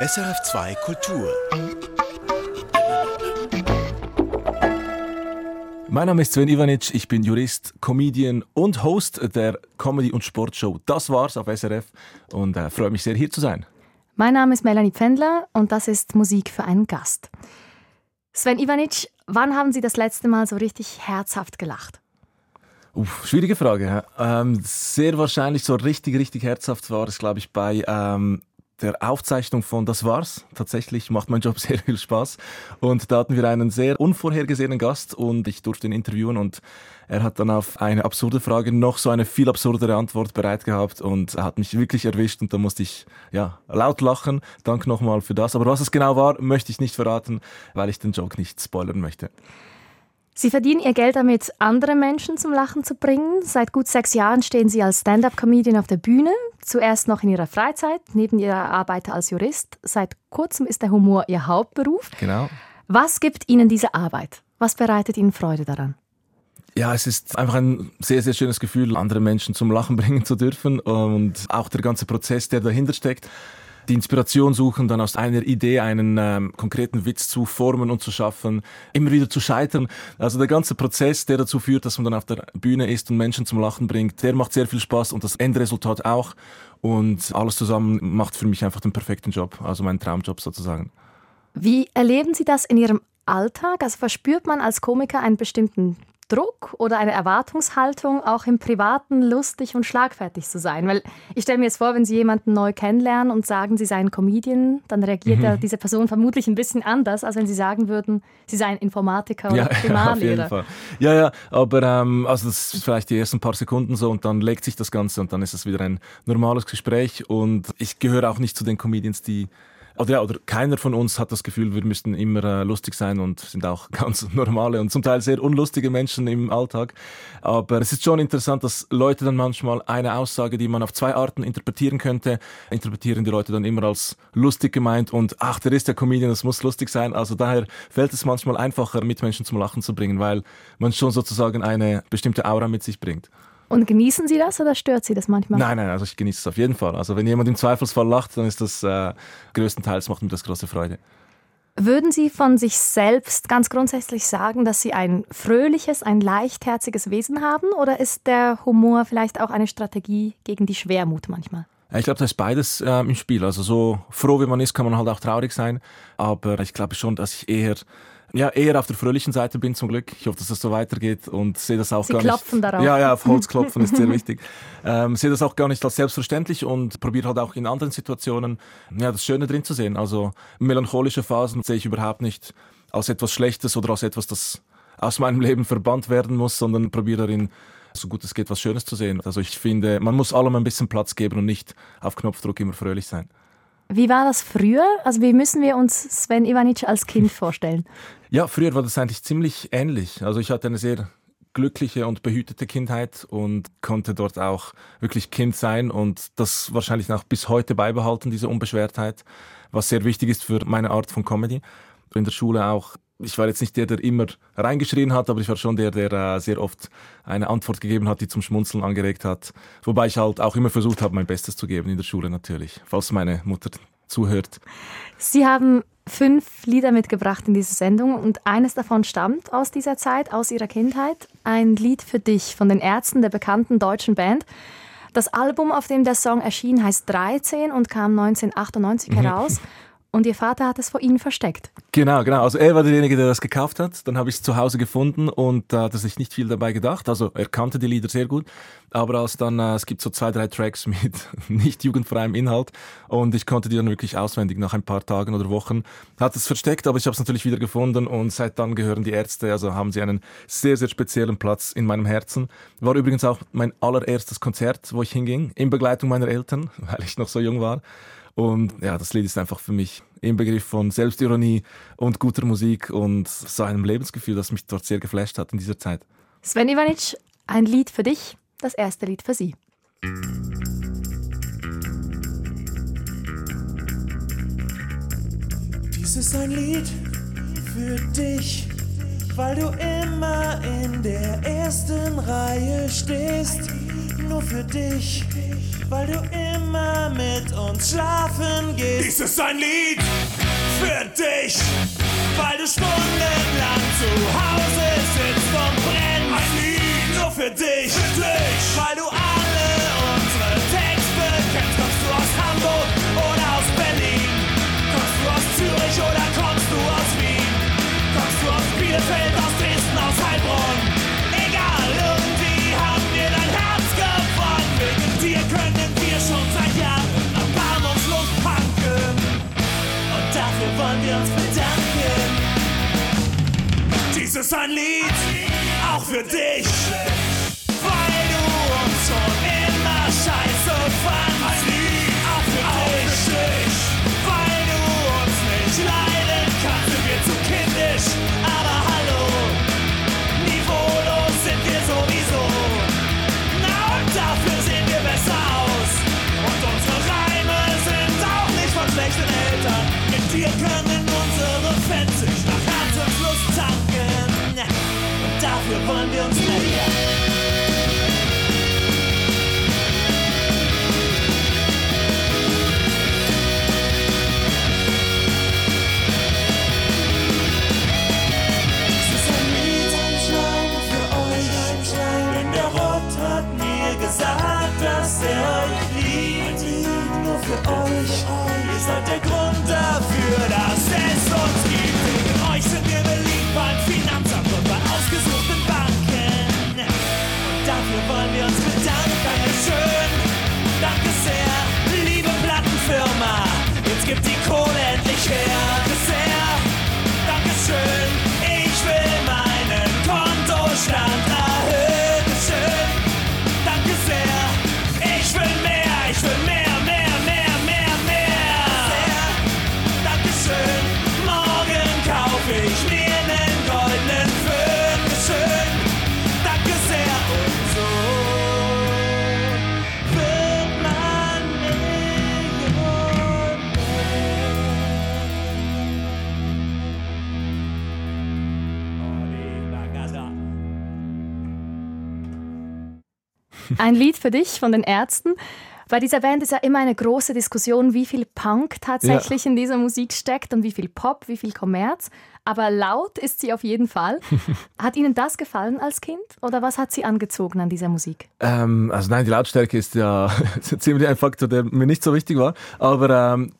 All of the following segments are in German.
SRF2 Kultur. Mein Name ist Sven Ivanic, ich bin Jurist, Comedian und Host der Comedy- und Sportshow Das war's auf SRF und äh, freue mich sehr, hier zu sein. Mein Name ist Melanie Pfändler und das ist Musik für einen Gast. Sven Ivanic, wann haben Sie das letzte Mal so richtig herzhaft gelacht? Uff, schwierige Frage. Ähm, sehr wahrscheinlich so richtig, richtig herzhaft war es, glaube ich, bei ähm, der Aufzeichnung von Das war's. Tatsächlich macht mein Job sehr viel Spaß. Und da hatten wir einen sehr unvorhergesehenen Gast und ich durfte ihn interviewen und er hat dann auf eine absurde Frage noch so eine viel absurdere Antwort bereit gehabt und er hat mich wirklich erwischt und da musste ich ja laut lachen. Dank nochmal für das. Aber was es genau war, möchte ich nicht verraten, weil ich den Joke nicht spoilern möchte. Sie verdienen Ihr Geld damit, andere Menschen zum Lachen zu bringen. Seit gut sechs Jahren stehen Sie als Stand-up-Comedian auf der Bühne. Zuerst noch in Ihrer Freizeit, neben Ihrer Arbeit als Jurist. Seit kurzem ist der Humor Ihr Hauptberuf. Genau. Was gibt Ihnen diese Arbeit? Was bereitet Ihnen Freude daran? Ja, es ist einfach ein sehr, sehr schönes Gefühl, andere Menschen zum Lachen bringen zu dürfen und auch der ganze Prozess, der dahinter steckt die Inspiration suchen, dann aus einer Idee einen ähm, konkreten Witz zu formen und zu schaffen, immer wieder zu scheitern. Also der ganze Prozess, der dazu führt, dass man dann auf der Bühne ist und Menschen zum Lachen bringt, der macht sehr viel Spaß und das Endresultat auch. Und alles zusammen macht für mich einfach den perfekten Job, also meinen Traumjob sozusagen. Wie erleben Sie das in Ihrem Alltag? Also verspürt man als Komiker einen bestimmten Druck oder eine Erwartungshaltung, auch im Privaten lustig und schlagfertig zu sein? Weil ich stelle mir jetzt vor, wenn Sie jemanden neu kennenlernen und sagen, Sie seien Comedian, dann reagiert mhm. diese Person vermutlich ein bisschen anders, als wenn Sie sagen würden, Sie seien Informatiker oder ja, Primarlehrer. Ja. Ja, ja, aber ähm, also das ist vielleicht die ersten paar Sekunden so und dann legt sich das Ganze und dann ist es wieder ein normales Gespräch und ich gehöre auch nicht zu den Comedians, die oder, ja, oder keiner von uns hat das Gefühl, wir müssten immer äh, lustig sein und sind auch ganz normale und zum Teil sehr unlustige Menschen im Alltag. Aber es ist schon interessant, dass Leute dann manchmal eine Aussage, die man auf zwei Arten interpretieren könnte, interpretieren die Leute dann immer als lustig gemeint und ach, der ist der Comedian, das muss lustig sein. Also daher fällt es manchmal einfacher, Mitmenschen zum Lachen zu bringen, weil man schon sozusagen eine bestimmte Aura mit sich bringt. Und genießen Sie das oder stört Sie das manchmal? Nein, nein, also ich genieße es auf jeden Fall. Also wenn jemand im Zweifelsfall lacht, dann ist das äh, größtenteils macht mir das große Freude. Würden Sie von sich selbst ganz grundsätzlich sagen, dass Sie ein fröhliches, ein leichtherziges Wesen haben? Oder ist der Humor vielleicht auch eine Strategie gegen die Schwermut manchmal? Ich glaube, da ist beides äh, im Spiel. Also so froh wie man ist, kann man halt auch traurig sein. Aber ich glaube schon, dass ich eher ja, eher auf der fröhlichen Seite bin zum Glück. Ich hoffe, dass das so weitergeht und sehe das auch Sie gar klopfen nicht. Darauf. Ja, ja, auf Holz klopfen ist sehr wichtig. Ähm, sehe das auch gar nicht als selbstverständlich und probiere halt auch in anderen Situationen ja, das Schöne drin zu sehen. Also melancholische Phasen sehe ich überhaupt nicht als etwas Schlechtes oder als etwas, das aus meinem Leben verbannt werden muss, sondern probiere darin so gut es geht was Schönes zu sehen. Also ich finde, man muss allem ein bisschen Platz geben und nicht auf Knopfdruck immer fröhlich sein. Wie war das früher? Also wie müssen wir uns Sven Ivanic als Kind vorstellen? Ja, früher war das eigentlich ziemlich ähnlich. Also ich hatte eine sehr glückliche und behütete Kindheit und konnte dort auch wirklich Kind sein und das wahrscheinlich auch bis heute beibehalten, diese Unbeschwertheit, was sehr wichtig ist für meine Art von Comedy. In der Schule auch ich war jetzt nicht der, der immer reingeschrien hat, aber ich war schon der, der äh, sehr oft eine Antwort gegeben hat, die zum Schmunzeln angeregt hat. Wobei ich halt auch immer versucht habe, mein Bestes zu geben in der Schule natürlich, falls meine Mutter zuhört. Sie haben fünf Lieder mitgebracht in diese Sendung und eines davon stammt aus dieser Zeit, aus Ihrer Kindheit. Ein Lied für dich von den Ärzten der bekannten deutschen Band. Das Album, auf dem der Song erschien, heißt 13 und kam 1998 mhm. heraus. Und Ihr Vater hat es vor Ihnen versteckt. Genau, genau. Also er war derjenige, der das gekauft hat. Dann habe ich es zu Hause gefunden und da äh, hat er sich nicht viel dabei gedacht. Also er kannte die Lieder sehr gut. Aber als dann, äh, es gibt so zwei, drei Tracks mit nicht jugendfreiem Inhalt und ich konnte die dann wirklich auswendig nach ein paar Tagen oder Wochen. Hat es versteckt, aber ich habe es natürlich wieder gefunden und seit dann gehören die Ärzte, also haben sie einen sehr, sehr speziellen Platz in meinem Herzen. War übrigens auch mein allererstes Konzert, wo ich hinging, in Begleitung meiner Eltern, weil ich noch so jung war. Und ja, das Lied ist einfach für mich im Begriff von Selbstironie und guter Musik und so einem Lebensgefühl, das mich dort sehr geflasht hat in dieser Zeit. Sven Ivanic, ein Lied für dich, das erste Lied für Sie. Dies ist ein Lied für dich, weil du immer in der ersten Reihe stehst. Nur für dich, weil du immer mit uns schlafen gehst. Dies ist ein Lied für dich, weil du stundenlang zu Hause sitzt und brennst. Ein Lied nur für dich, für dich, weil du alle unsere Texte kennst. Kommst du aus Hamburg oder aus Berlin? Kommst du aus Zürich oder kommst du aus Wien? Kommst du aus Bielefeld, aus Dresden, aus Heilbronn? Dies ist ein Lied, auch für dich. Weil du uns schon immer scheiße fandst. Ein Lied für dich von den Ärzten. Bei dieser Band ist ja immer eine große Diskussion, wie viel Punk tatsächlich in dieser Musik steckt und wie viel Pop, wie viel Kommerz. Aber laut ist sie auf jeden Fall. hat Ihnen das gefallen als Kind oder was hat Sie angezogen an dieser Musik? Ähm, also nein, die Lautstärke ist ja ziemlich ein Faktor, der mir nicht so wichtig war. Aber ähm,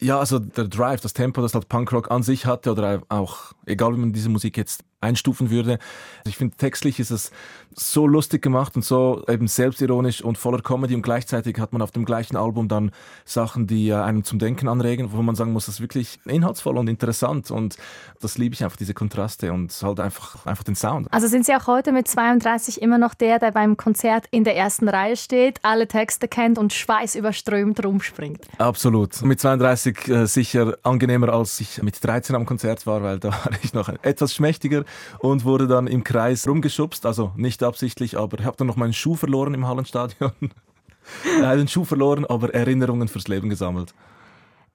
ja, also der Drive, das Tempo, das halt Punkrock an sich hatte oder auch, egal wie man diese Musik jetzt einstufen würde. Also Ich finde, textlich ist es so lustig gemacht und so eben selbstironisch und voller Comedy und gleichzeitig hat man auf dem gleichen Album dann Sachen, die äh, einen zum Denken anregen, wo man sagen muss, das ist wirklich inhaltsvoll und interessant und das liebe ich einfach, diese Kontraste und halt einfach, einfach den Sound. Also sind Sie auch heute mit 32 immer noch der, der beim Konzert in der ersten Reihe steht, alle Texte kennt und schweißüberströmt rumspringt? Absolut. Mit 32 äh, sicher angenehmer, als ich mit 13 am Konzert war, weil da war ich noch etwas schmächtiger und wurde dann im Kreis rumgeschubst. Also nicht absichtlich, aber ich habe dann noch meinen Schuh verloren im Hallenstadion. äh, den Schuh verloren, aber Erinnerungen fürs Leben gesammelt.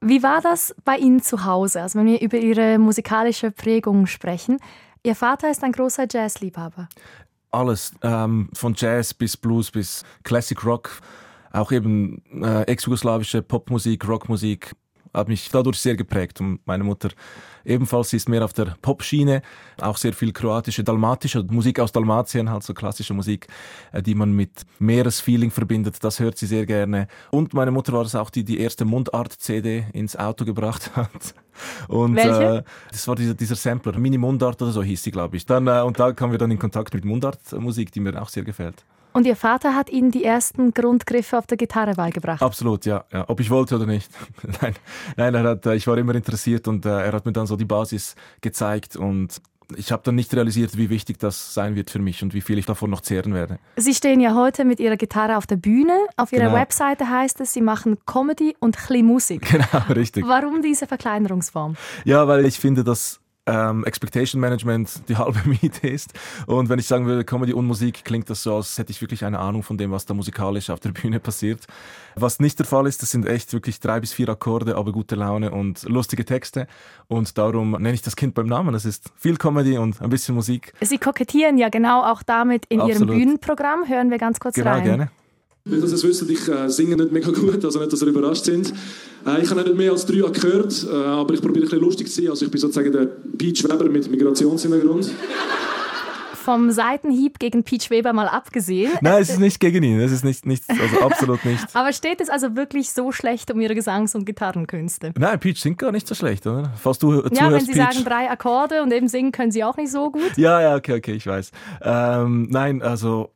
Wie war das bei Ihnen zu Hause? Also wenn wir über Ihre musikalische Prägung sprechen. Ihr Vater ist ein großer Jazzliebhaber. Alles, ähm, von Jazz bis Blues bis Classic Rock, auch eben äh, ex-jugoslawische Popmusik, Rockmusik, hat mich dadurch sehr geprägt. Und meine Mutter ebenfalls, ist mehr auf der Popschiene, auch sehr viel kroatische, dalmatische Musik aus Dalmatien, halt so klassische Musik, äh, die man mit Meeresfeeling verbindet. Das hört sie sehr gerne. Und meine Mutter war es auch, die die erste Mundart-CD ins Auto gebracht hat. Und? Äh, das war dieser, dieser Sampler, Mini Mundart oder so hieß sie, glaube ich. Dann, äh, und da kamen wir dann in Kontakt mit Mundart-Musik, die mir auch sehr gefällt. Und Ihr Vater hat Ihnen die ersten Grundgriffe auf der Gitarre beigebracht. Absolut, ja, ja. Ob ich wollte oder nicht. nein, nein er hat, äh, ich war immer interessiert und äh, er hat mir dann so die Basis gezeigt und ich habe dann nicht realisiert, wie wichtig das sein wird für mich und wie viel ich davon noch zehren werde. Sie stehen ja heute mit Ihrer Gitarre auf der Bühne. Auf Ihrer Genau. Webseite heißt es, Sie machen Comedy und Musik. Genau, richtig. Warum diese Verkleinerungsform? Ja, weil ich finde, dass ähm, Expectation Management die halbe Miete ist. Und wenn ich sagen würde, Comedy und Musik, klingt das so, als hätte ich wirklich eine Ahnung von dem, was da musikalisch auf der Bühne passiert. Was nicht der Fall ist, das sind echt wirklich drei bis vier Akkorde, aber gute Laune und lustige Texte. Und darum nenne ich das Kind beim Namen. Es ist viel Comedy und ein bisschen Musik. Sie kokettieren ja genau auch damit in Ihrem Absolut. Bühnenprogramm. Hören wir ganz kurz Genau, rein. gerne. Nicht, dass ihr es wisst, ich äh, singe nicht mega gut, also nicht, dass ihr überrascht sind. Äh, ich habe nicht mehr als drei Jahre gehört, äh, aber ich probiere ein bisschen lustig zu sein. Also ich bin sozusagen der Peach Weber mit Migrationshintergrund. Vom Seitenhieb gegen Peach Weber mal abgesehen. Nein, es ist nicht gegen ihn. Es ist nicht, nicht also absolut nicht. Aber steht es also wirklich so schlecht um ihre Gesangs- und Gitarrenkünste? Nein, Peach singt gar nicht so schlecht, oder? Falls du Ja, wenn zuhörst, Sie Peach. sagen drei Akkorde und eben singen können Sie auch nicht so gut. Ja, ja, okay, okay, ich weiß. Ähm, nein, also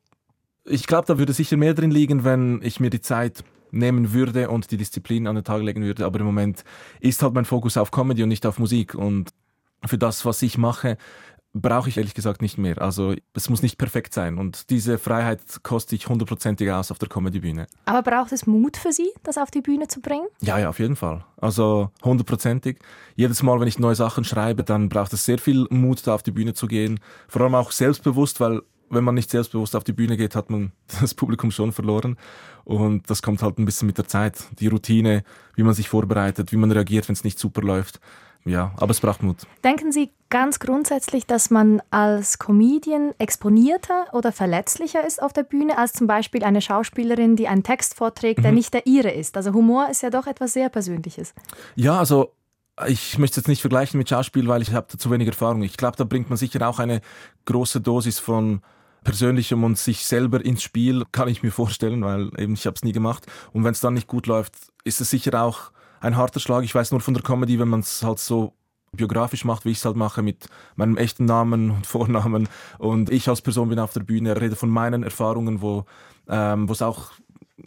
ich glaube, da würde sicher mehr drin liegen, wenn ich mir die Zeit nehmen würde und die Disziplin an den Tag legen würde. Aber im Moment ist halt mein Fokus auf Comedy und nicht auf Musik. Und für das, was ich mache, brauche ich ehrlich gesagt nicht mehr. Also es muss nicht perfekt sein. Und diese Freiheit koste ich hundertprozentig aus auf der Comedy-Bühne. Aber braucht es Mut für Sie, das auf die Bühne zu bringen? Ja, ja, auf jeden Fall. Also hundertprozentig. Jedes Mal, wenn ich neue Sachen schreibe, dann braucht es sehr viel Mut, da auf die Bühne zu gehen. Vor allem auch selbstbewusst, weil wenn man nicht selbstbewusst auf die Bühne geht, hat man das Publikum schon verloren. Und das kommt halt ein bisschen mit der Zeit. Die Routine, wie man sich vorbereitet, wie man reagiert, wenn es nicht super läuft. Ja, aber es braucht Mut. Denken Sie ganz grundsätzlich, dass man als Comedian exponierter oder verletzlicher ist auf der Bühne als zum Beispiel eine Schauspielerin, die einen Text vorträgt, der nicht der ihre ist? Also Humor ist ja doch etwas sehr Persönliches. Ja, also ich möchte es jetzt nicht vergleichen mit Schauspiel, weil ich habe da zu wenig Erfahrung. Ich glaube, da bringt man sicher auch eine große Dosis von Persönlichem und sich selber ins Spiel, kann ich mir vorstellen, weil eben ich habe es nie gemacht. Und wenn es dann nicht gut läuft, ist es sicher auch ein harter Schlag. Ich weiß nur von der Comedy, wenn man es halt so biografisch macht, wie ich es halt mache, mit meinem echten Namen und Vornamen. Und ich als Person bin auf der Bühne, rede von meinen Erfahrungen, wo ähm, es auch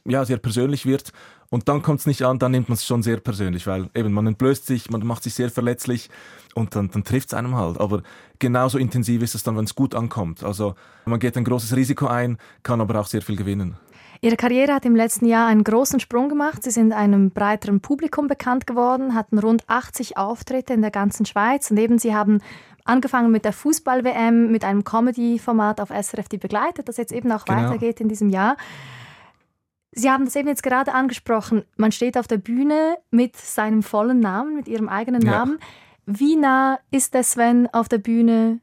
ja, sehr persönlich wird. Und dann kommt es nicht an, dann nimmt man es schon sehr persönlich, weil eben man entblößt sich, man macht sich sehr verletzlich und dann, dann trifft es einem halt. Aber genauso intensiv ist es dann, wenn es gut ankommt. Also man geht ein großes Risiko ein, kann aber auch sehr viel gewinnen. Ihre Karriere hat im letzten Jahr einen großen Sprung gemacht. Sie sind einem breiteren Publikum bekannt geworden, hatten rund 80 Auftritte in der ganzen Schweiz und eben Sie haben angefangen mit der Fußball-WM, mit einem Comedy-Format auf SRF, die begleitet, das jetzt eben auch Genau. weitergeht in diesem Jahr. Sie haben das eben jetzt gerade angesprochen. Man steht auf der Bühne mit seinem vollen Namen, mit Ihrem eigenen Ja. Namen. Wie nah ist der Sven auf der Bühne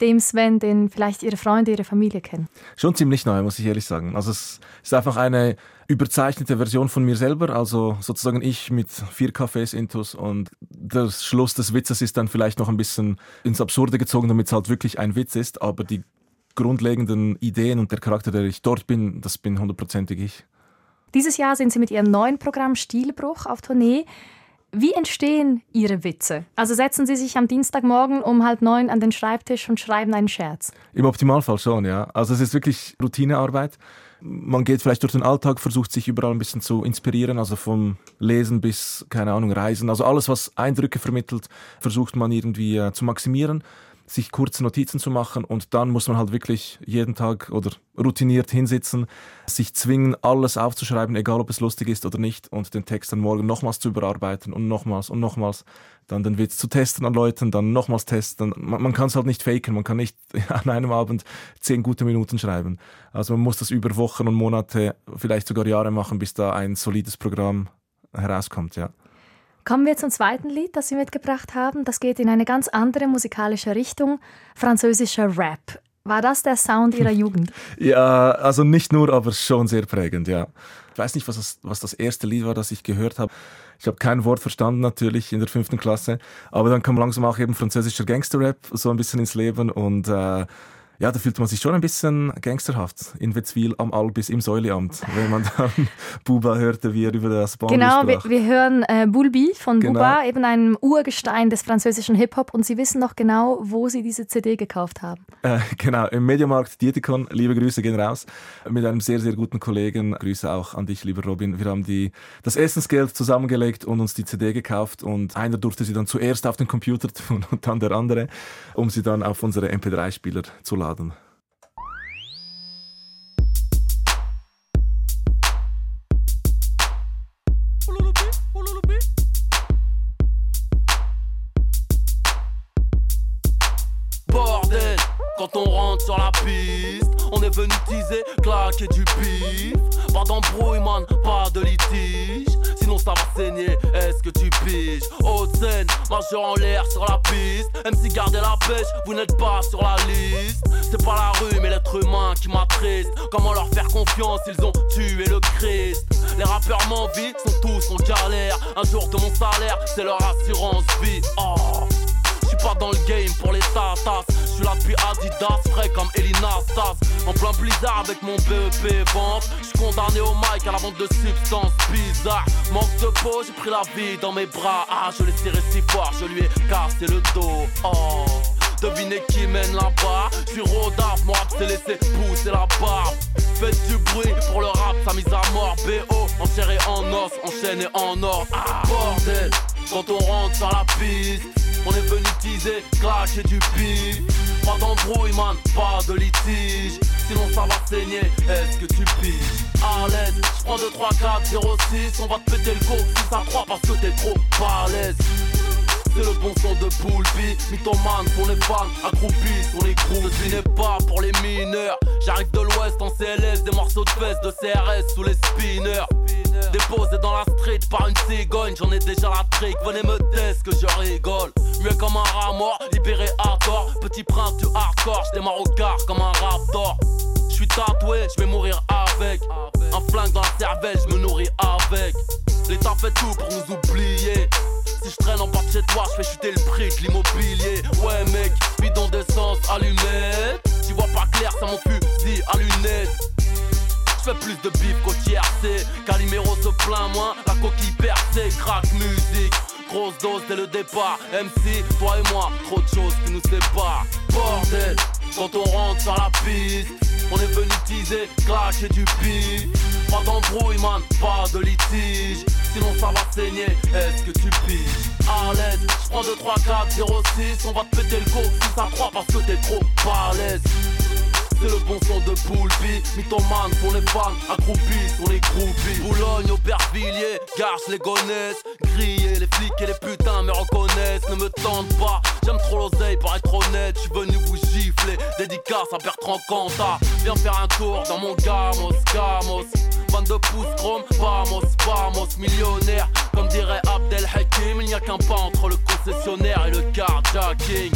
dem Sven, den vielleicht Ihre Freunde, Ihre Familie kennen? Schon ziemlich neu, muss ich ehrlich sagen. Also es ist einfach eine überzeichnete Version von mir selber, also sozusagen ich mit vier Cafés intus und der Schluss des Witzes ist dann vielleicht noch ein bisschen ins Absurde gezogen, damit es halt wirklich ein Witz ist, aber die grundlegenden Ideen und der Charakter, der ich dort bin, das bin hundertprozentig ich. Dieses Jahr sind Sie mit Ihrem neuen Programm Stilbruch auf Tournee. Wie entstehen Ihre Witze? Also setzen Sie sich am Dienstagmorgen um halb neun an den Schreibtisch und schreiben einen Scherz. Im Optimalfall schon, ja. Also es ist wirklich Routinearbeit. Man geht vielleicht durch den Alltag, versucht sich überall ein bisschen zu inspirieren, also vom Lesen bis, keine Ahnung, Reisen. Also alles, was Eindrücke vermittelt, versucht man irgendwie äh, zu maximieren, sich kurze Notizen zu machen und dann muss man halt wirklich jeden Tag oder routiniert hinsitzen, sich zwingen, alles aufzuschreiben, egal ob es lustig ist oder nicht und den Text dann morgen nochmals zu überarbeiten und nochmals und nochmals dann den Witz zu testen an Leuten, dann nochmals testen. Man, man kann es halt nicht faken, man kann nicht an einem Abend zehn gute Minuten schreiben. Also man muss das über Wochen und Monate, vielleicht sogar Jahre machen, bis da ein solides Programm herauskommt, ja. Kommen wir zum zweiten Lied, das Sie mitgebracht haben. Das geht in eine ganz andere musikalische Richtung, französischer Rap. War das der Sound Ihrer Jugend? Ja, also nicht nur, aber schon sehr prägend, ja. Ich weiß nicht, was das, was das erste Lied war, das ich gehört habe. Ich habe kein Wort verstanden natürlich in der fünften Klasse, aber dann kam langsam auch eben französischer Gangsterrap so ein bisschen ins Leben und äh, ja, da fühlt man sich schon ein bisschen gangsterhaft in Wetzwil am Albis im Säuleamt, wenn man dann Buba hörte, wie er über das Baum Genau, wir, wir hören äh, Bulbi von Genau. Buba, eben einem Urgestein des französischen Hip-Hop. Und Sie wissen noch genau, wo Sie diese CD gekauft haben. Äh, genau, im Mediamarkt Dietikon, liebe Grüße gehen raus, mit einem sehr, sehr guten Kollegen. Grüße auch an dich, lieber Robin. Wir haben die, das Essensgeld zusammengelegt und uns die CD gekauft und einer durfte sie dann zuerst auf den Computer tun und dann der andere, um sie dann auf unsere MP3-Spieler zu laden. Bordel, quand on rentre sur la piste, On est venu teaser, claquer du bif. Pas d'embrouille, man, pas de litige. Ça va est-ce que tu piges? Haute scène, majeur en l'air sur la piste. Même si gardez la pêche, vous n'êtes pas sur la liste. C'est pas la rue, mais l'être humain qui m'attriste. Comment leur faire confiance, ils ont tué le Christ. Les rappeurs m'envient, sont tous en galère. Un jour de mon salaire, c'est leur assurance vie. Oh pas dans le game pour les tatas. Je suis là depuis Adidas, frais comme Elina Stas. En plein blizzard avec mon BEP vente. Je suis condamné au mic à la vente de substances bizarres. Manque de peau, j'ai pris la vie dans mes bras. Ah, je l'ai tiré si fort, je lui ai cassé le dos. Oh. Devinez qui mène là-bas suis Rodaf, mon rap laissé pousser la barbe Faites du bruit pour le rap, sa mise à mort BO, en et en os, enchaîné en or ah, Bordel, quand on rentre sur la piste on est venu teaser, clasher du pif Pas d'embrouille man, pas de litige Sinon ça va saigner, est-ce que tu piges? À l'aise, j'prends 2, 3, 4, 0, 6 On va te péter le go 6 à 3 parce que t'es trop balèze c'est le bon son de Poulpi, mythomane pour les fans, accroupis sur les gros. Ce n'est pas pour les mineurs. J'arrive de l'ouest en CLS, des morceaux de fesses de CRS sous les spinners. Déposé dans la street par une cigogne, j'en ai déjà la trick. Venez me test que je rigole. Mieux comme un rat mort, libéré tort. Petit prince du hardcore, j'démarre au car comme un raptor. J'suis tatoué, j'vais mourir avec. Un flingue dans la cervelle, j'me nourris avec. L'État fait tout pour nous oublier. Si je traîne en bas de chez toi, je fais chuter le prix de l'immobilier. Ouais, mec, bidon d'essence allumé. Tu vois pas clair, ça mon fusil à lunettes. Je fais plus de bif qu'au TRC. Calimero se plaint moins, la coquille percée, crack musique. Grosse dose dès le départ. MC, toi et moi, trop de choses qui nous séparent. Bordel, quand on rentre sur la piste, on est venu teaser, clasher du bif. Pas d'embrouille, man, pas de litige. Sinon ça va saigner, est-ce que tu piges? À l'aise, j'prends 2, 3, 4, 0, 6 On va te péter le go 6 à 3 parce que t'es trop balèze c'est le bon son de Poulpi Mythomane pour les fans, accroupis sur les groupies. Boulogne, Aubervilliers, garce les gonnesses Grillés, les flics et les putains me reconnaissent. Ne me tente pas, j'aime trop l'oseille pour être honnête. Je suis venu vous gifler, dédicace à Bertrand Cantat. Viens faire un tour dans mon gamos, gamos. 22 pouces chrome, vamos, vamos, millionnaire Comme dirait Abdel Hakim, il n'y a qu'un pas entre le concessionnaire et le carjacking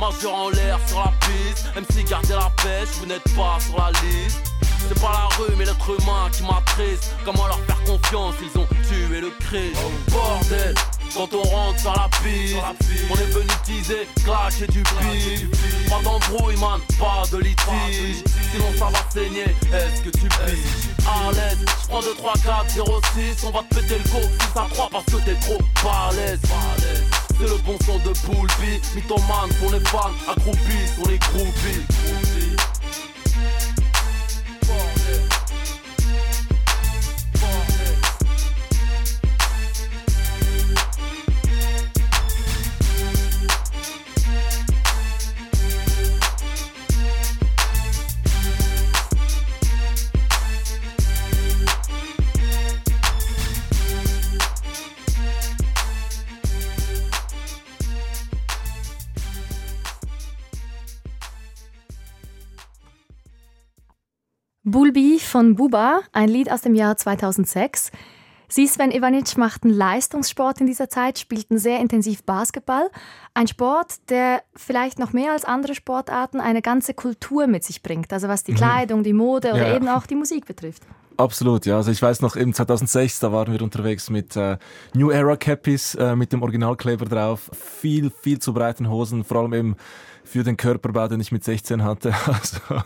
Majeur en l'air sur la piste, même si gardez la pêche, vous n'êtes pas sur la liste. C'est pas la rue, mais l'être humain qui m'attriste. Comment leur faire confiance Ils ont tué le Christ. Bordel, quand on rentre sur la piste, on est venu teaser, clasher du pif. Pas d'embrouille, man, pas de litige. Sinon ça va saigner, est-ce que tu piges À l'aise, j'prends 2, 3, 4, 0, 6. On va te péter le go 6 à 3 parce que t'es trop balèze. C'est le bon son de Poulpi, mythomane pour les fans, accroupis sur les groupies. Von Buba, ein Lied aus dem Jahr 2006. Sie, Sven Ivanic, machten Leistungssport in dieser Zeit, spielten sehr intensiv Basketball. Ein Sport, der vielleicht noch mehr als andere Sportarten eine ganze Kultur mit sich bringt. Also was die mhm. Kleidung, die Mode oder ja. eben auch die Musik betrifft. Absolut, ja. Also ich weiß noch, im 2006, da waren wir unterwegs mit äh, New Era Cappies, äh, mit dem Originalkleber drauf. Viel, viel zu breiten Hosen, vor allem eben für den Körperbau, den ich mit 16 hatte. Also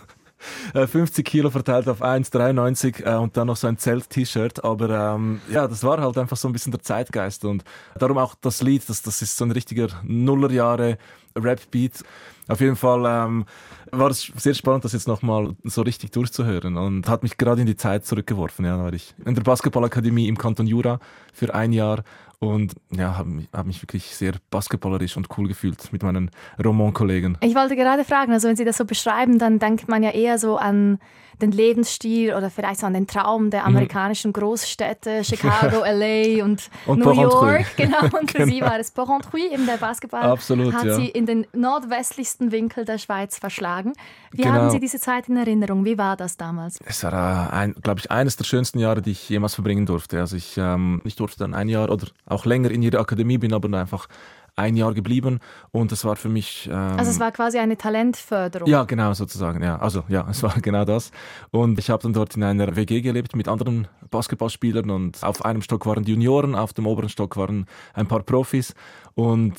50 äh, Kilo verteilt auf 1,93 äh, und dann noch so ein Zelt-T-Shirt. Aber ähm, ja, das war halt einfach so ein bisschen der Zeitgeist und darum auch das Lied, das, das ist so ein richtiger Nullerjahre Rap-Beat. Auf jeden Fall ähm, war es sehr spannend, das jetzt nochmal so richtig durchzuhören und hat mich gerade in die Zeit zurückgeworfen. Ja, da war ich in der Basketballakademie im Kanton Jura für ein Jahr und ja, habe hab mich wirklich sehr basketballerisch und cool gefühlt mit meinen Roman-Kollegen. Ich wollte gerade fragen, also wenn Sie das so beschreiben, dann denkt man ja eher so an den Lebensstil oder vielleicht so an den Traum der mhm. amerikanischen Großstädte, Chicago, LA und, und New York. Genau, und für genau. Sie war es Porrentruy, eben der Basketball, Absolut, hat ja. Sie in den nordwestlichsten Winkel der Schweiz verschlagen. Wie genau. haben Sie diese Zeit in Erinnerung? Wie war das damals? Es war, äh, glaube ich, eines der schönsten Jahre, die ich jemals verbringen durfte. Also ich, ähm, ich durfte dann ein Jahr oder auch länger in ihrer Akademie, bin aber einfach ein Jahr geblieben und das war für mich. Ähm, also es war quasi eine Talentförderung. Ja, genau sozusagen. Ja, also ja, es war genau das. Und ich habe dann dort in einer WG gelebt mit anderen Basketballspielern und auf einem Stock waren die Junioren, auf dem oberen Stock waren ein paar Profis und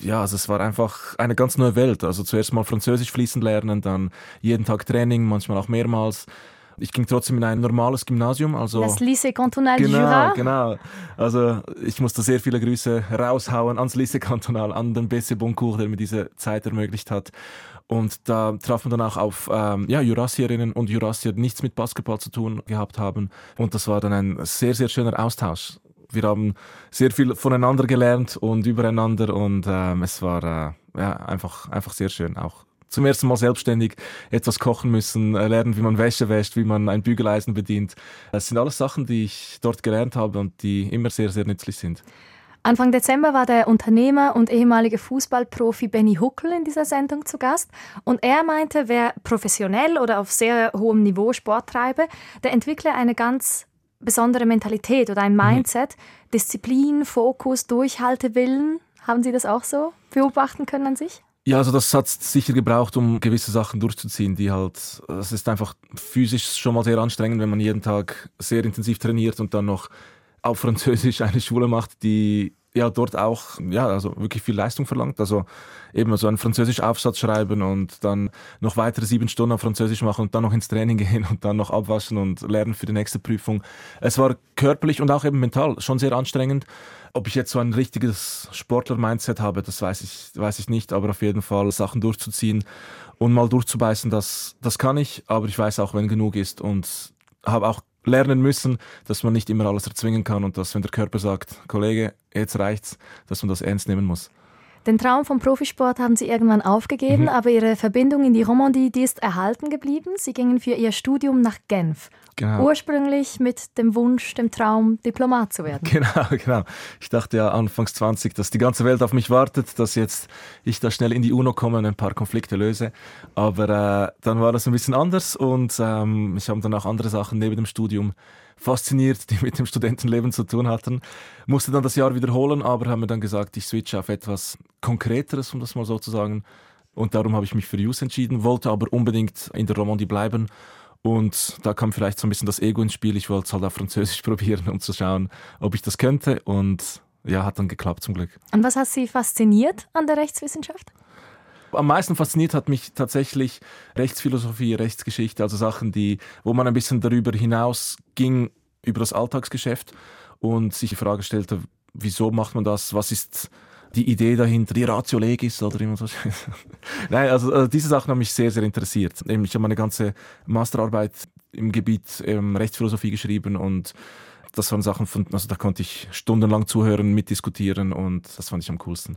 ja, also es war einfach eine ganz neue Welt. Also zuerst mal Französisch fließen lernen, dann jeden Tag Training, manchmal auch mehrmals. Ich ging trotzdem in ein normales Gymnasium. Also das Lycée Cantonal genau, du Jura. Genau, Also ich musste sehr viele Grüße raushauen ans Lycée Cantonal, an den BC Boncourt, der mir diese Zeit ermöglicht hat. Und da traf man dann auch auf ähm, ja, Jurassierinnen und Jurassier, die nichts mit Basketball zu tun gehabt haben. Und das war dann ein sehr, sehr schöner Austausch. Wir haben sehr viel voneinander gelernt und übereinander und ähm, es war äh, ja, einfach, einfach sehr schön auch zum ersten Mal selbstständig etwas kochen müssen, äh, lernen, wie man Wäsche wäscht, wie man ein Bügeleisen bedient. Das sind alles Sachen, die ich dort gelernt habe und die immer sehr, sehr nützlich sind. Anfang Dezember war der Unternehmer und ehemalige Fußballprofi Benny Huckel in dieser Sendung zu Gast. Und er meinte, wer professionell oder auf sehr hohem Niveau Sport treibe, der entwickle eine ganz besondere Mentalität oder ein mhm. Mindset. Disziplin, Fokus, Durchhaltewillen. Haben Sie das auch so beobachten können an sich? Ja, also das hat sicher gebraucht, um gewisse Sachen durchzuziehen, die halt, es ist einfach physisch schon mal sehr anstrengend, wenn man jeden Tag sehr intensiv trainiert und dann noch auf Französisch eine Schule macht, die ja dort auch ja also wirklich viel Leistung verlangt. Also eben so einen Französisch Aufsatz schreiben und dann noch weitere sieben Stunden auf Französisch machen und dann noch ins Training gehen und dann noch abwaschen und lernen für die nächste Prüfung. Es war körperlich und auch eben mental schon sehr anstrengend. Ob ich jetzt so ein richtiges Sportler-Mindset habe, das weiß ich, weiß ich nicht, aber auf jeden Fall Sachen durchzuziehen und mal durchzubeißen, das, das kann ich, aber ich weiß auch, wenn genug ist und habe auch lernen müssen, dass man nicht immer alles erzwingen kann und dass, wenn der Körper sagt, Kollege, jetzt reicht's, dass man das ernst nehmen muss. Den Traum vom Profisport haben Sie irgendwann aufgegeben, mhm. aber Ihre Verbindung in die Romandie, die ist erhalten geblieben. Sie gingen für Ihr Studium nach Genf. Genau. Ursprünglich mit dem Wunsch, dem Traum, Diplomat zu werden. Genau, genau. Ich dachte ja anfangs 20, dass die ganze Welt auf mich wartet, dass jetzt ich da schnell in die UNO komme und ein paar Konflikte löse. Aber äh, dann war das ein bisschen anders und ähm, ich habe dann auch andere Sachen neben dem Studium fasziniert, die mit dem Studentenleben zu tun hatten. Musste dann das Jahr wiederholen, aber haben mir dann gesagt, ich switche auf etwas Konkreteres, um das mal so zu sagen. Und darum habe ich mich für Jus entschieden, wollte aber unbedingt in der Romandie bleiben. Und da kam vielleicht so ein bisschen das Ego ins Spiel. Ich wollte es halt auf Französisch probieren, um zu schauen, ob ich das könnte. Und ja, hat dann geklappt zum Glück. Und was hat Sie fasziniert an der Rechtswissenschaft? Am meisten fasziniert hat mich tatsächlich Rechtsphilosophie, Rechtsgeschichte, also Sachen, die, wo man ein bisschen darüber hinaus ging, über das Alltagsgeschäft und sich die Frage stellte, wieso macht man das? Was ist die Idee dahinter, die Ratio Legis oder immer so. Nein, also, also, diese Sachen haben mich sehr, sehr interessiert. Ich habe meine ganze Masterarbeit im Gebiet ähm, Rechtsphilosophie geschrieben und das waren Sachen, von, also da konnte ich stundenlang zuhören, mitdiskutieren und das fand ich am coolsten.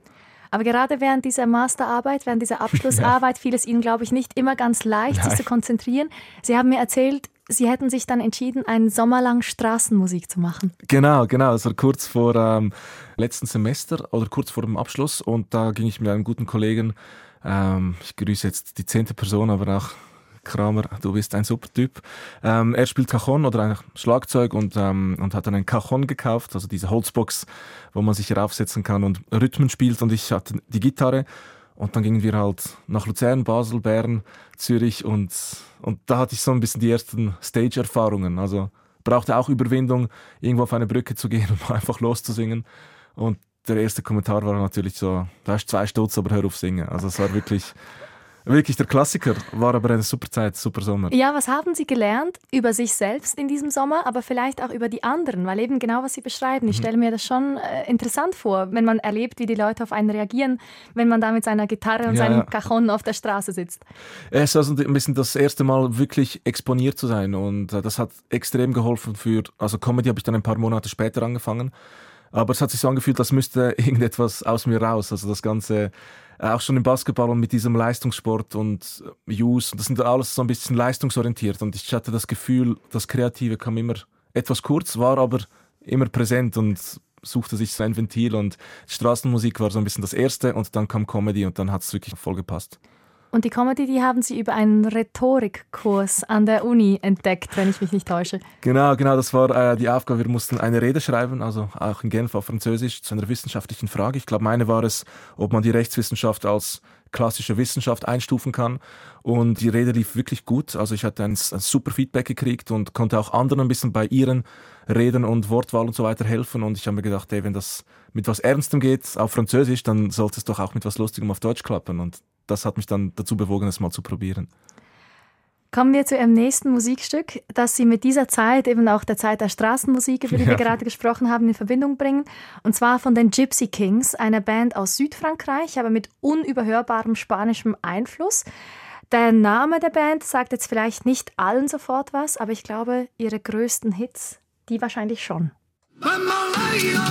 Aber gerade während dieser Masterarbeit, während dieser Abschlussarbeit, fiel es Ihnen, glaube ich, nicht immer ganz leicht, Nein. sich zu konzentrieren. Sie haben mir erzählt, Sie hätten sich dann entschieden, einen Sommer lang Straßenmusik zu machen. Genau, genau. Das war kurz vor ähm, letzten Semester oder kurz vor dem Abschluss. Und da ging ich mit einem guten Kollegen, ähm, ich grüße jetzt die zehnte Person, aber auch Kramer, du bist ein super Typ. Ähm, er spielt Cajon oder ein Schlagzeug und, ähm, und hat dann ein Cajon gekauft, also diese Holzbox, wo man sich raufsetzen kann und Rhythmen spielt und ich hatte die Gitarre und dann gingen wir halt nach Luzern, Basel, Bern, Zürich und, und da hatte ich so ein bisschen die ersten Stage-Erfahrungen. Also brauchte auch Überwindung, irgendwo auf eine Brücke zu gehen und einfach loszusingen. Und der erste Kommentar war natürlich so, da hast zwei Stutz, aber hör auf singen. Also es war wirklich Wirklich der Klassiker, war aber eine super Zeit, super Sommer. Ja, was haben Sie gelernt über sich selbst in diesem Sommer, aber vielleicht auch über die anderen? Weil eben genau, was Sie beschreiben, ich mhm. stelle mir das schon äh, interessant vor, wenn man erlebt, wie die Leute auf einen reagieren, wenn man da mit seiner Gitarre und ja, seinem Cajon auf der Straße sitzt. Es ist also ein bisschen das erste Mal wirklich exponiert zu sein und äh, das hat extrem geholfen für, also Comedy habe ich dann ein paar Monate später angefangen Aber es hat sich so angefühlt, als müsste irgendetwas aus mir raus. Also das Ganze, auch schon im Basketball und mit diesem Leistungssport und Use, das sind alles so ein bisschen leistungsorientiert. Und ich hatte das Gefühl, das Kreative kam immer etwas kurz, war aber immer präsent und suchte sich so ein Ventil und Straßenmusik war so ein bisschen das erste und dann kam Comedy und dann hat es wirklich voll gepasst. Und die Comedy, die haben Sie über einen Rhetorikkurs an der Uni entdeckt, wenn ich mich nicht täusche. Genau, genau, das war äh, die Aufgabe. Wir mussten eine Rede schreiben, also auch in Genf auf Französisch, zu einer wissenschaftlichen Frage. Ich glaube, meine war es, ob man die Rechtswissenschaft als klassische Wissenschaft einstufen kann. Und die Rede lief wirklich gut. Also ich hatte ein, ein super Feedback gekriegt und konnte auch anderen ein bisschen bei ihren Reden und Wortwahl und so weiter helfen. Und ich habe mir gedacht, ey, wenn das mit was Ernstem geht auf Französisch, dann sollte es doch auch mit was Lustigem auf Deutsch klappen. Und das hat mich dann dazu bewogen, es mal zu probieren. Kommen wir zu Ihrem nächsten Musikstück, das Sie mit dieser Zeit, eben auch der Zeit der Straßenmusik, über die ja. wir gerade gesprochen haben, in Verbindung bringen. Und zwar von den Gypsy Kings, einer Band aus Südfrankreich, aber mit unüberhörbarem spanischem Einfluss. Der Name der Band sagt jetzt vielleicht nicht allen sofort was, aber ich glaube, ihre größten Hits, die wahrscheinlich schon. Bamboleo,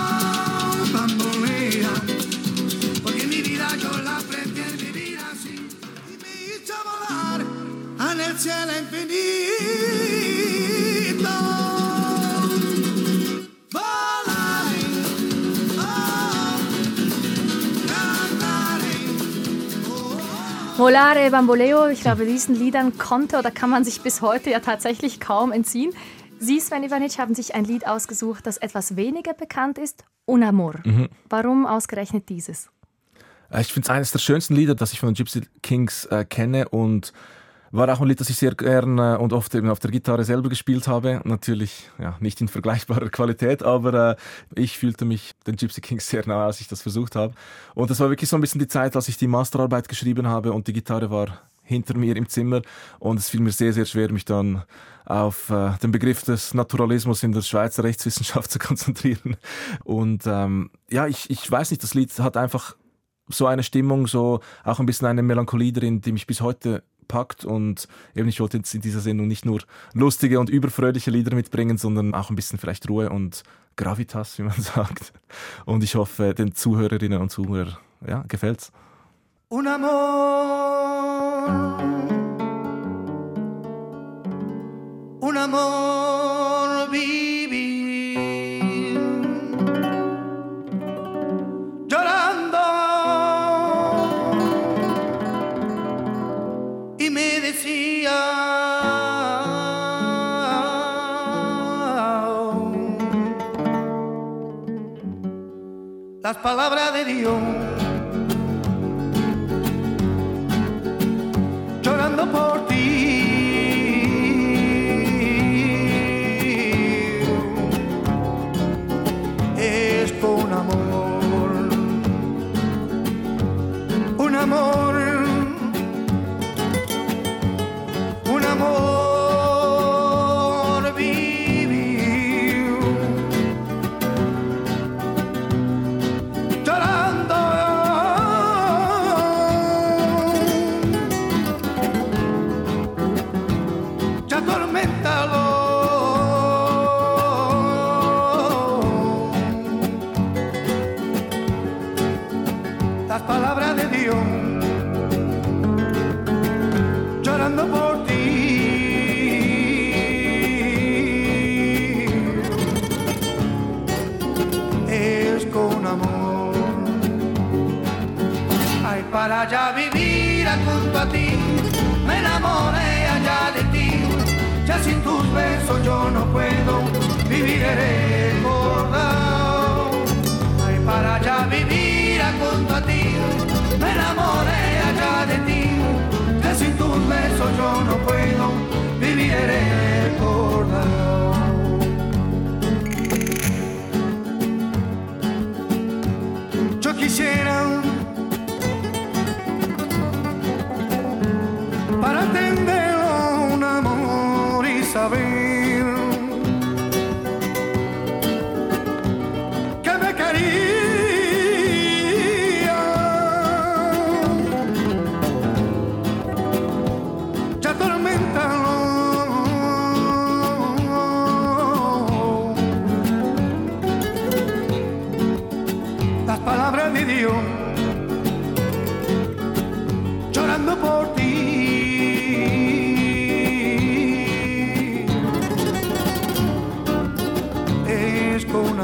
Volare Bamboleo, ich glaube, diesen Liedern konnte oder kann man sich bis heute ja tatsächlich kaum entziehen. Sie, Sven Ivanic, haben sich ein Lied ausgesucht, das etwas weniger bekannt ist, Un Amor. Mhm. Warum ausgerechnet dieses? Äh, ich finde es eines der schönsten Lieder, das ich von den Gypsy Kings äh, kenne und war auch ein Lied, das ich sehr gerne und oft eben auf der Gitarre selber gespielt habe. Natürlich ja, nicht in vergleichbarer Qualität, aber äh, ich fühlte mich den Gypsy Kings sehr nah, als ich das versucht habe. Und das war wirklich so ein bisschen die Zeit, als ich die Masterarbeit geschrieben habe und die Gitarre war hinter mir im Zimmer und es fiel mir sehr, sehr schwer, mich dann auf äh, den Begriff des Naturalismus in der Schweizer Rechtswissenschaft zu konzentrieren. Und ähm, ja, ich, ich weiß nicht, das Lied hat einfach so eine Stimmung, so auch ein bisschen eine Melancholie drin, die mich bis heute packt und eben ich wollte jetzt in dieser Sendung nicht nur lustige und überfröhliche Lieder mitbringen, sondern auch ein bisschen vielleicht Ruhe und Gravitas, wie man sagt. Und ich hoffe, den Zuhörerinnen und Zuhörern ja, gefällt's. Un amor Un amor las palabras de Dios. Llorando por ti.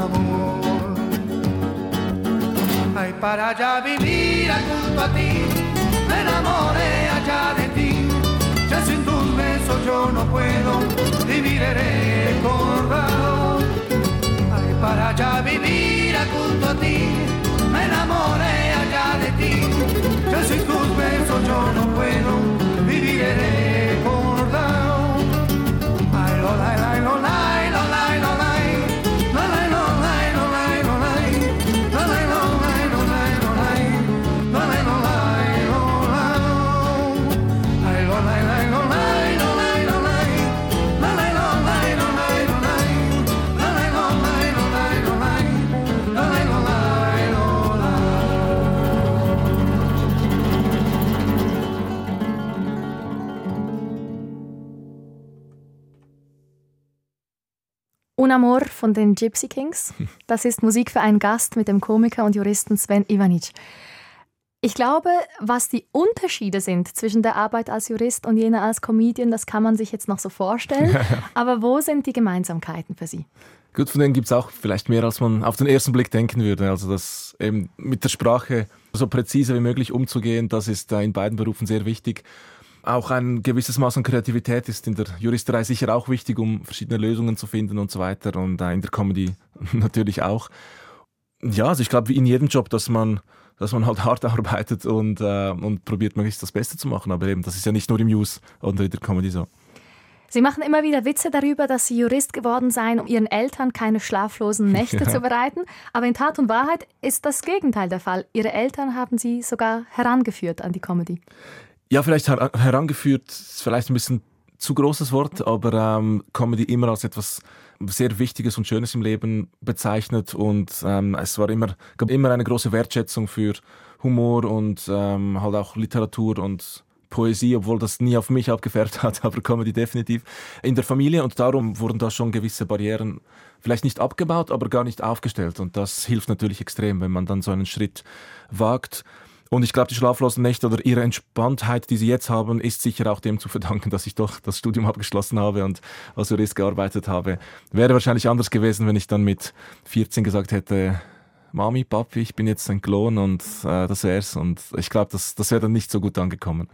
Amor, ay, para allá vivir junto a ti, me enamoré allá de ti, ya sin tus besos yo no puedo vivir recordado, ay, para allá vivir junto a ti, me enamoré allá de ti, ya sin tus besos yo no puedo vivir recordado, ay, lo, la, la, lo, la, Un Amor von den Gypsy Kings. Das ist Musik für einen Gast mit dem Komiker und Juristen Sven Ivanic. Ich glaube, was die Unterschiede sind zwischen der Arbeit als Jurist und jener als Comedian, das kann man sich jetzt noch so vorstellen. Aber wo sind die Gemeinsamkeiten für Sie? Gut, von denen gibt es auch vielleicht mehr, als man auf den ersten Blick denken würde. Also das eben mit der Sprache so präzise wie möglich umzugehen, das ist in beiden Berufen sehr wichtig. Auch ein gewisses Maß an Kreativität ist in der Juristerei sicher auch wichtig, um verschiedene Lösungen zu finden und so weiter. Und in der Comedy natürlich auch. Ja, also ich glaube, wie in jedem Job, dass man, dass man halt hart arbeitet und, äh, und probiert, möglichst das Beste zu machen. Aber eben, das ist ja nicht nur im News oder in der Comedy so. Sie machen immer wieder Witze darüber, dass Sie Jurist geworden seien, um Ihren Eltern keine schlaflosen Nächte Ja. zu bereiten. Aber in Tat und Wahrheit ist das Gegenteil der Fall. Ihre Eltern haben Sie sogar herangeführt an die Comedy. Ja, vielleicht her herangeführt, ist vielleicht ein bisschen zu großes Wort, aber ähm, Comedy immer als etwas sehr Wichtiges und Schönes im Leben bezeichnet und ähm, es war immer, gab immer eine große Wertschätzung für Humor und ähm, halt auch Literatur und Poesie, obwohl das nie auf mich abgefärbt hat, aber Comedy definitiv in der Familie und darum wurden da schon gewisse Barrieren vielleicht nicht abgebaut, aber gar nicht aufgestellt und das hilft natürlich extrem, wenn man dann so einen Schritt wagt. Und ich glaube, die schlaflosen Nächte oder ihre Entspanntheit, die sie jetzt haben, ist sicher auch dem zu verdanken, dass ich doch das Studium abgeschlossen habe und als Jurist gearbeitet habe. Wäre wahrscheinlich anders gewesen, wenn ich dann mit 14 gesagt hätte, Mami, Papi, ich bin jetzt ein Klon und äh, das wär's. Und ich glaube, das, das wäre dann nicht so gut angekommen.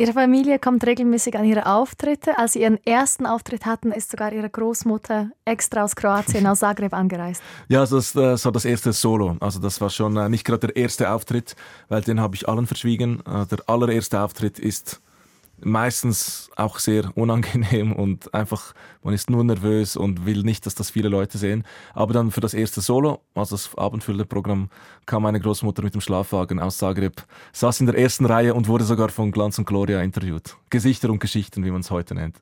Ihre Familie kommt regelmäßig an ihre Auftritte. Als Sie Ihren ersten Auftritt hatten, ist sogar Ihre Großmutter extra aus Kroatien, aus Zagreb angereist. Ja, also das, das war das erste Solo. Also das war schon äh, nicht gerade der erste Auftritt, weil den habe ich allen verschwiegen. Äh, der allererste Auftritt ist meistens auch sehr unangenehm und einfach, man ist nur nervös und will nicht, dass das viele Leute sehen. Aber dann für das erste Solo, also das Abendfüller-Programm, kam meine Großmutter mit dem Schlafwagen aus Zagreb, saß in der ersten Reihe und wurde sogar von Glanz und Gloria interviewt. Gesichter und Geschichten, wie man es heute nennt.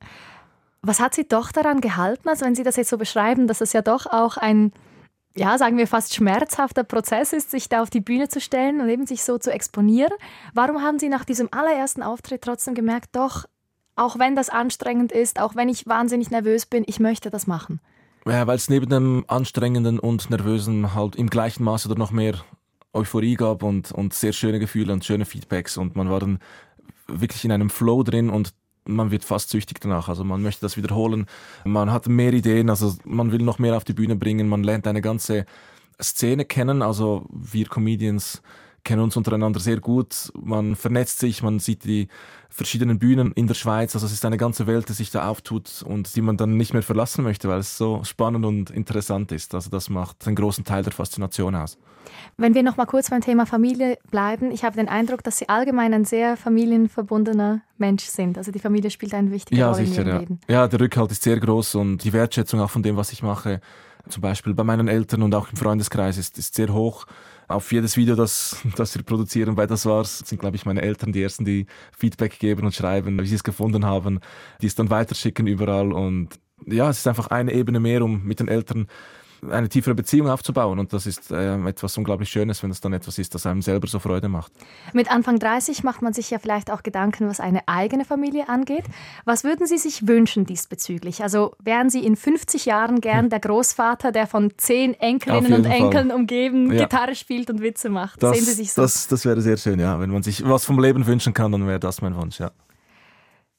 Was hat Sie doch daran gehalten, also wenn Sie das jetzt so beschreiben, dass es ja doch auch ein, ja, sagen wir fast schmerzhafter Prozess ist, sich da auf die Bühne zu stellen und eben sich so zu exponieren. Warum haben Sie nach diesem allerersten Auftritt trotzdem gemerkt, doch, auch wenn das anstrengend ist, auch wenn ich wahnsinnig nervös bin, ich möchte das machen? Ja, weil es neben dem Anstrengenden und Nervösen halt im gleichen Maße oder noch mehr Euphorie gab und, und sehr schöne Gefühle und schöne Feedbacks und man war dann wirklich in einem Flow drin und man wird fast süchtig danach. Also man möchte das wiederholen. Man hat mehr Ideen, also man will noch mehr auf die Bühne bringen. Man lernt eine ganze Szene kennen. Also wir Comedians kennen uns untereinander sehr gut. Man vernetzt sich, man sieht die verschiedenen Bühnen in der Schweiz. Also es ist eine ganze Welt, die sich da auftut und die man dann nicht mehr verlassen möchte, weil es so spannend und interessant ist. Also das macht einen großen Teil der Faszination aus. Wenn wir noch mal kurz beim Thema Familie bleiben, ich habe den Eindruck, dass Sie allgemein ein sehr familienverbundener Mensch sind. Also die Familie spielt eine wichtige Ja, Rolle sicher. in Ihrem Ja. Leben. ja, der Rückhalt ist sehr groß und die Wertschätzung auch von dem, was ich mache, zum Beispiel bei meinen Eltern und auch im Freundeskreis, ist, ist sehr hoch. Auf jedes Video, das, das wir produzieren bei Das War's, sind, glaube ich, meine Eltern die Ersten, die Feedback geben und schreiben, wie sie es gefunden haben, die es dann weiterschicken überall. Und ja, es ist einfach eine Ebene mehr, um mit den Eltern eine tiefere Beziehung aufzubauen. Und das ist äh, etwas unglaublich Schönes, wenn es dann etwas ist, das einem selber so Freude macht. Mit Anfang 30 macht man sich ja vielleicht auch Gedanken, was eine eigene Familie angeht. Was würden Sie sich wünschen diesbezüglich? Also wären Sie in 50 Jahren gern hm. der Großvater, der von zehn Enkelinnen und Enkeln Fall. umgeben ja. Gitarre spielt und Witze macht? Das, Sehen Sie sich so? Das, das wäre sehr schön, ja. Wenn man sich was vom Leben wünschen kann, dann wäre das mein Wunsch, ja.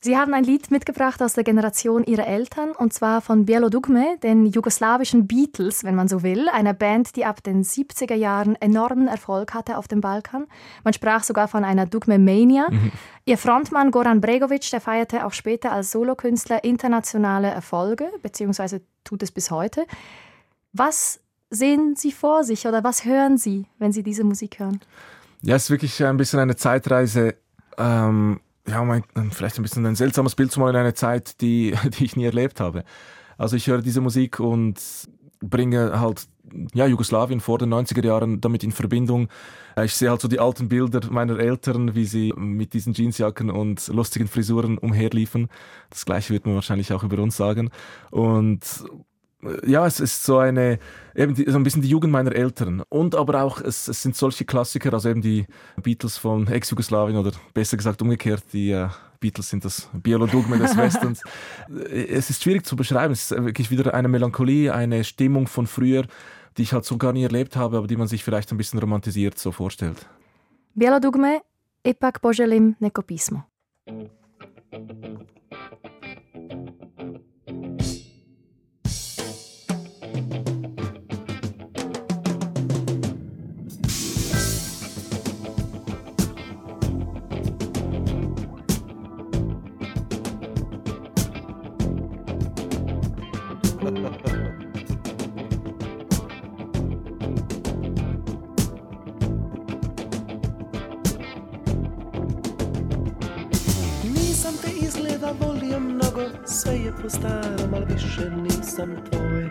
Sie haben ein Lied mitgebracht aus der Generation Ihrer Eltern, und zwar von Bielo Dugme, den jugoslawischen Beatles, wenn man so will, einer Band, die ab den 70er Jahren enormen Erfolg hatte auf dem Balkan. Man sprach sogar von einer Dugme-Mania. Mhm. Ihr Frontmann Goran Bregovic, der feierte auch später als Solokünstler internationale Erfolge, beziehungsweise tut es bis heute. Was sehen Sie vor sich oder was hören Sie, wenn Sie diese Musik hören? Ja, es ist wirklich ein bisschen eine Zeitreise. Ähm ja, um ein, vielleicht ein bisschen ein seltsames Bild zu malen in eine Zeit, die, die ich nie erlebt habe. Also ich höre diese Musik und bringe halt ja, Jugoslawien vor den 90er Jahren damit in Verbindung. Ich sehe halt so die alten Bilder meiner Eltern, wie sie mit diesen Jeansjacken und lustigen Frisuren umherliefen. Das gleiche wird man wahrscheinlich auch über uns sagen. Und ja, es ist so eine, eben die, so ein bisschen die Jugend meiner Eltern. Und aber auch, es, es sind solche Klassiker, also eben die Beatles von Ex-Jugoslawien oder besser gesagt umgekehrt, die uh, Beatles sind das Biolodogme des Westens. es ist schwierig zu beschreiben. Es ist wirklich wieder eine Melancholie, eine Stimmung von früher, die ich halt so gar nie erlebt habe, aber die man sich vielleicht ein bisschen romantisiert so vorstellt. Biolodogme, ipak poželim neko pismo. Sve je po starom, ali više nisam tvoj.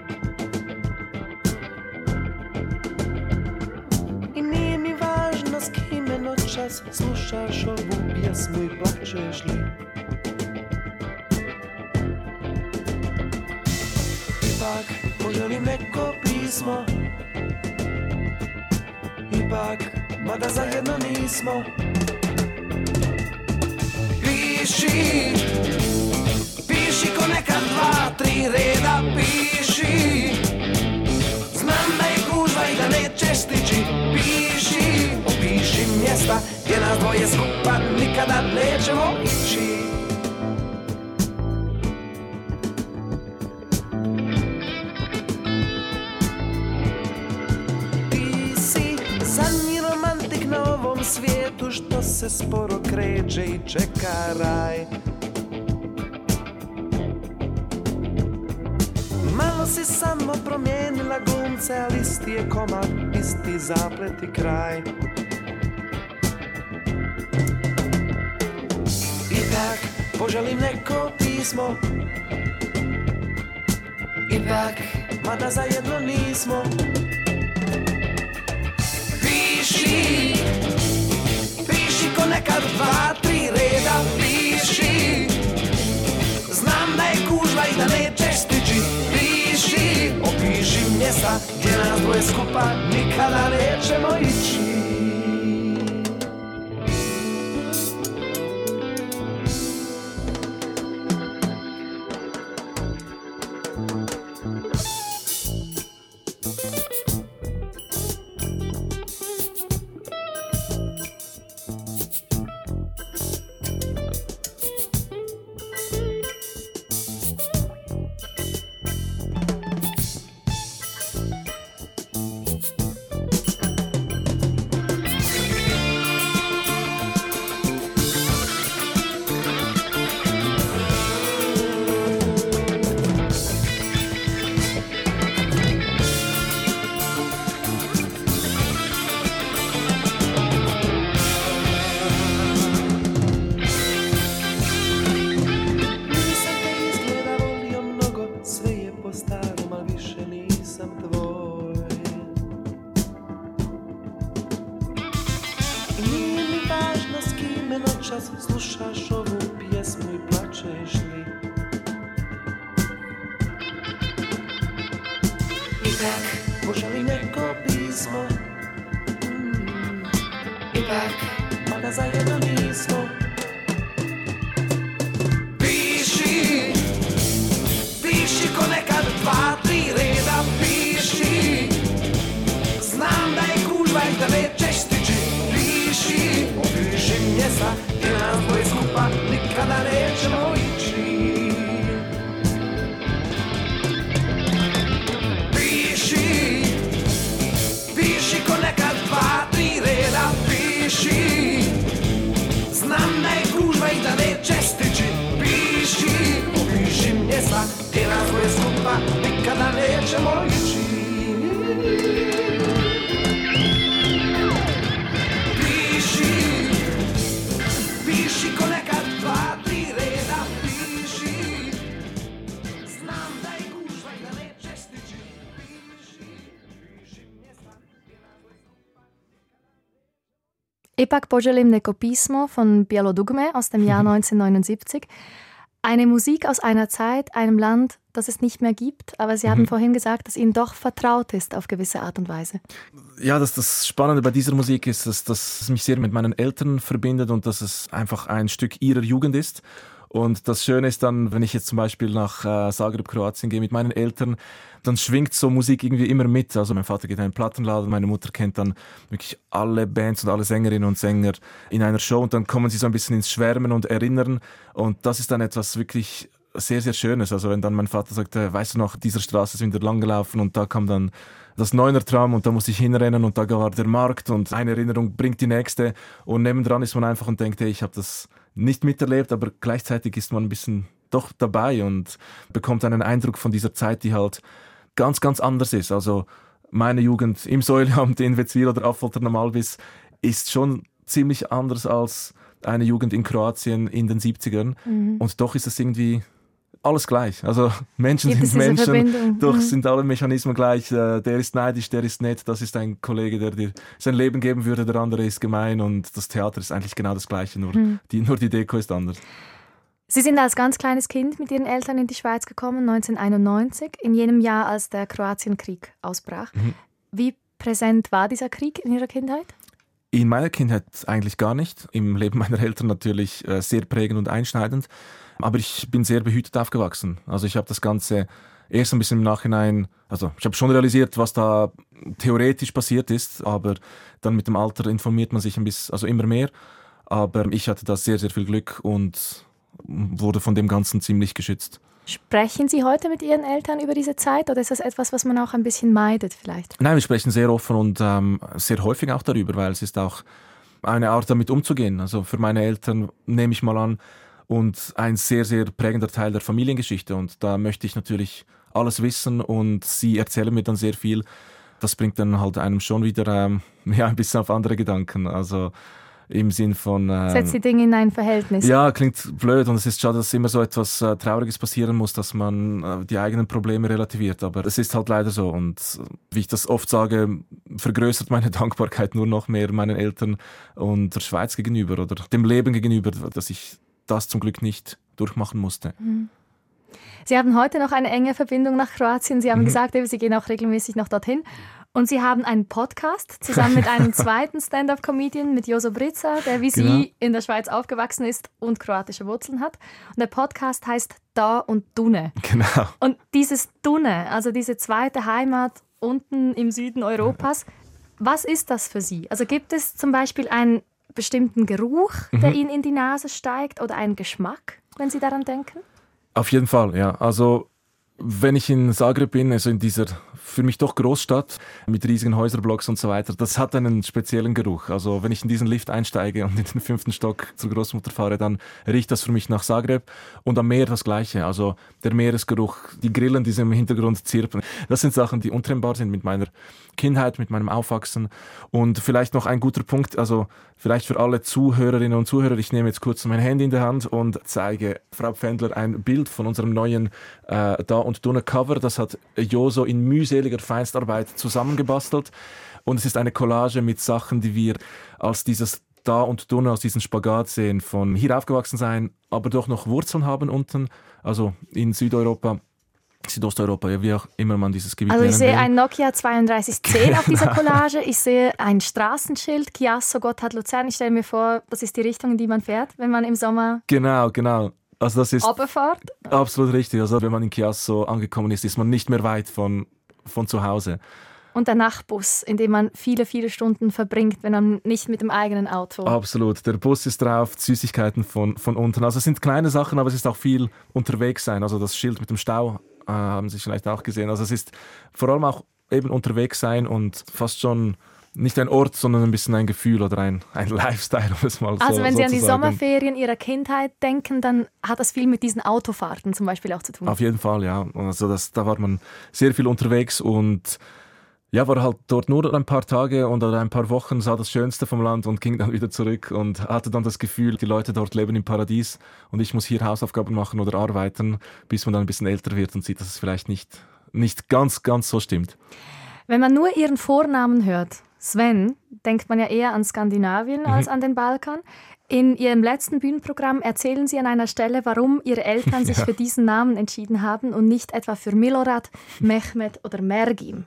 I nije mi važno s kime noćas slušaš ovu pjesmu i plačeš li Ipak poželim neko pismo. Ipak, mada zajedno nismo. Piši piši ko neka dva, tri reda piši. Znam da je gužva i da neće stići. Piši, opiši mjesta gdje nas dvoje skupa nikada nećemo ići se sporo kreće i čeka raj si samo promijenila glumce, ali isti je komad, isti zaplet i kraj. I tak poželim neko pismo, ipak, mada zajedno nismo. Piši, nekad dva, tri reda, piši. Znam da je kužva i da nećeš stići piši, opiši mjesta gdje nas dvoje skupa nikada nećemo ići Epak Boželim Neko Pismo von Bialodugme aus dem Jahr 1979. Eine Musik aus einer Zeit, einem Land, das es nicht mehr gibt, aber Sie haben vorhin gesagt, dass Ihnen doch vertraut ist auf gewisse Art und Weise. Ja, das, das Spannende bei dieser Musik ist, dass, dass es mich sehr mit meinen Eltern verbindet und dass es einfach ein Stück ihrer Jugend ist. Und das Schöne ist dann, wenn ich jetzt zum Beispiel nach äh, Zagreb, Kroatien gehe mit meinen Eltern, dann schwingt so Musik irgendwie immer mit. Also mein Vater geht in einen Plattenladen, meine Mutter kennt dann wirklich alle Bands und alle Sängerinnen und Sänger in einer Show und dann kommen sie so ein bisschen ins Schwärmen und Erinnern. Und das ist dann etwas wirklich sehr, sehr Schönes. Also wenn dann mein Vater sagt, äh, weißt du noch, dieser Straße sind wir lang gelaufen und da kam dann das Neuner-Tram und da musste ich hinrennen und da war der Markt und eine Erinnerung bringt die nächste und nebendran ist man einfach und denkt, hey, ich habe das nicht miterlebt, aber gleichzeitig ist man ein bisschen doch dabei und bekommt einen Eindruck von dieser Zeit, die halt ganz, ganz anders ist. Also meine Jugend im Säuleamt in Wetzwil oder Affolter am Albis ist schon ziemlich anders als eine Jugend in Kroatien in den 70ern und doch ist es irgendwie alles gleich. Also Menschen Gibt sind Menschen, doch Mhm. sind alle Mechanismen gleich. Äh, Der ist neidisch, der ist nett, das ist ein Kollege, der dir sein Leben geben würde, der andere ist gemein und das Theater ist eigentlich genau das Gleiche, nur, Mhm. die, nur die Deko ist anders. Sie sind als ganz kleines Kind mit Ihren Eltern in die Schweiz gekommen, 1991, in jenem Jahr, als der Kroatienkrieg ausbrach. Mhm. Wie präsent war dieser Krieg in Ihrer Kindheit? In meiner Kindheit eigentlich gar nicht. Im Leben meiner Eltern natürlich äh, sehr prägend und einschneidend. Aber ich bin sehr behütet aufgewachsen. Also ich habe das Ganze erst ein bisschen im Nachhinein, also ich habe schon realisiert, was da theoretisch passiert ist, aber dann mit dem Alter informiert man sich ein bisschen, also immer mehr. Aber ich hatte da sehr, sehr viel Glück und wurde von dem Ganzen ziemlich geschützt. Sprechen Sie heute mit Ihren Eltern über diese Zeit oder ist das etwas, was man auch ein bisschen meidet vielleicht? Nein, wir sprechen sehr offen und ähm, sehr häufig auch darüber, weil es ist auch eine Art, damit umzugehen. Also für meine Eltern nehme ich mal an und ein sehr, sehr prägender Teil der Familiengeschichte. Und da möchte ich natürlich alles wissen und sie erzählen mir dann sehr viel. Das bringt dann halt einem schon wieder ähm, ja, ein bisschen auf andere Gedanken. Also im Sinn von... Ähm, Setzt die Dinge in ein Verhältnis. ja, klingt blöd und es ist schade, dass immer so etwas äh, Trauriges passieren muss, dass man äh, die eigenen Probleme relativiert. Aber es ist halt leider so und äh, wie ich das oft sage, vergrößert meine Dankbarkeit nur noch mehr meinen Eltern und der Schweiz gegenüber oder dem Leben gegenüber, dass ich das zum Glück nicht durchmachen musste. Sie haben heute noch eine enge Verbindung nach Kroatien. Sie haben Mhm. gesagt, Sie gehen auch regelmäßig noch dorthin. Und Sie haben einen Podcast zusammen mit einem zweiten Stand-up-Comedian, mit Joso Britza, der wie Genau. Sie in der Schweiz aufgewachsen ist und kroatische Wurzeln hat. Und der Podcast heißt Da und Dune. Genau. Und dieses Dune, also diese zweite Heimat unten im Süden Europas, was ist das für Sie? Also gibt es zum Beispiel einen bestimmten Geruch, der Ihnen in die Nase steigt oder einen Geschmack, wenn Sie daran denken? Auf jeden Fall, ja. Also wenn ich in Zagreb bin, also in dieser für mich doch Großstadt mit riesigen Häuserblocks und so weiter, das hat einen speziellen Geruch. Also wenn ich in diesen Lift einsteige und in den fünften Stock zur Großmutter fahre, dann riecht das für mich nach Zagreb und am Meer das Gleiche. Also der Meeresgeruch, die Grillen, die im Hintergrund zirpen, das sind Sachen, die untrennbar sind mit meiner Kindheit, mit meinem Aufwachsen. Und vielleicht noch ein guter Punkt, also vielleicht für alle Zuhörerinnen und Zuhörer, ich nehme jetzt kurz mein Handy in der Hand und zeige Frau Pfändler ein Bild von unserem neuen äh, Da und Dunne Cover. Das hat Joso in mühseliger Feinstarbeit zusammengebastelt. Und es ist eine Collage mit Sachen, die wir als dieses da und Dunne aus diesem Spagat sehen, von hier aufgewachsen sein, aber doch noch Wurzeln haben unten, also in Südeuropa Südosteuropa, ja, wie auch immer man dieses Gebiet Also ich sehe will. ein Nokia 3210 auf dieser Collage. Ich sehe ein Straßenschild, Chiasso Gotthard Luzern. Ich stelle mir vor, das ist die Richtung, in die man fährt, wenn man im Sommer Genau, genau. Also das ist runterfährt. absolut richtig. Also wenn man in Chiasso angekommen ist, ist man nicht mehr weit von, von zu Hause. Und der Nachtbus, in dem man viele, viele Stunden verbringt, wenn man nicht mit dem eigenen Auto. Absolut. Der Bus ist drauf, Süßigkeiten von, von unten. Also es sind kleine Sachen, aber es ist auch viel unterwegs sein. Also das Schild mit dem Stau äh, haben Sie vielleicht auch gesehen. Also es ist vor allem auch eben unterwegs sein und fast schon nicht ein Ort, sondern ein bisschen ein Gefühl oder ein, ein Lifestyle, um es mal so Also wenn Sie an die sozusagen. Sommerferien Ihrer Kindheit denken, dann hat das viel mit diesen Autofahrten zum Beispiel auch zu tun. Auf jeden Fall, ja. Also das, da war man sehr viel unterwegs und ja, war halt dort nur ein paar Tage und oder ein paar Wochen, sah das Schönste vom Land und ging dann wieder zurück und hatte dann das Gefühl, die Leute dort leben im Paradies und ich muss hier Hausaufgaben machen oder arbeiten, bis man dann ein bisschen älter wird und sieht, dass es vielleicht nicht, nicht ganz, ganz so stimmt. Wenn man nur Ihren Vornamen hört, Sven, denkt man ja eher an Skandinavien Mhm. als an den Balkan. In Ihrem letzten Bühnenprogramm erzählen Sie an einer Stelle, warum Ihre Eltern sich Ja. für diesen Namen entschieden haben und nicht etwa für Milorad, Mehmet oder Mergim.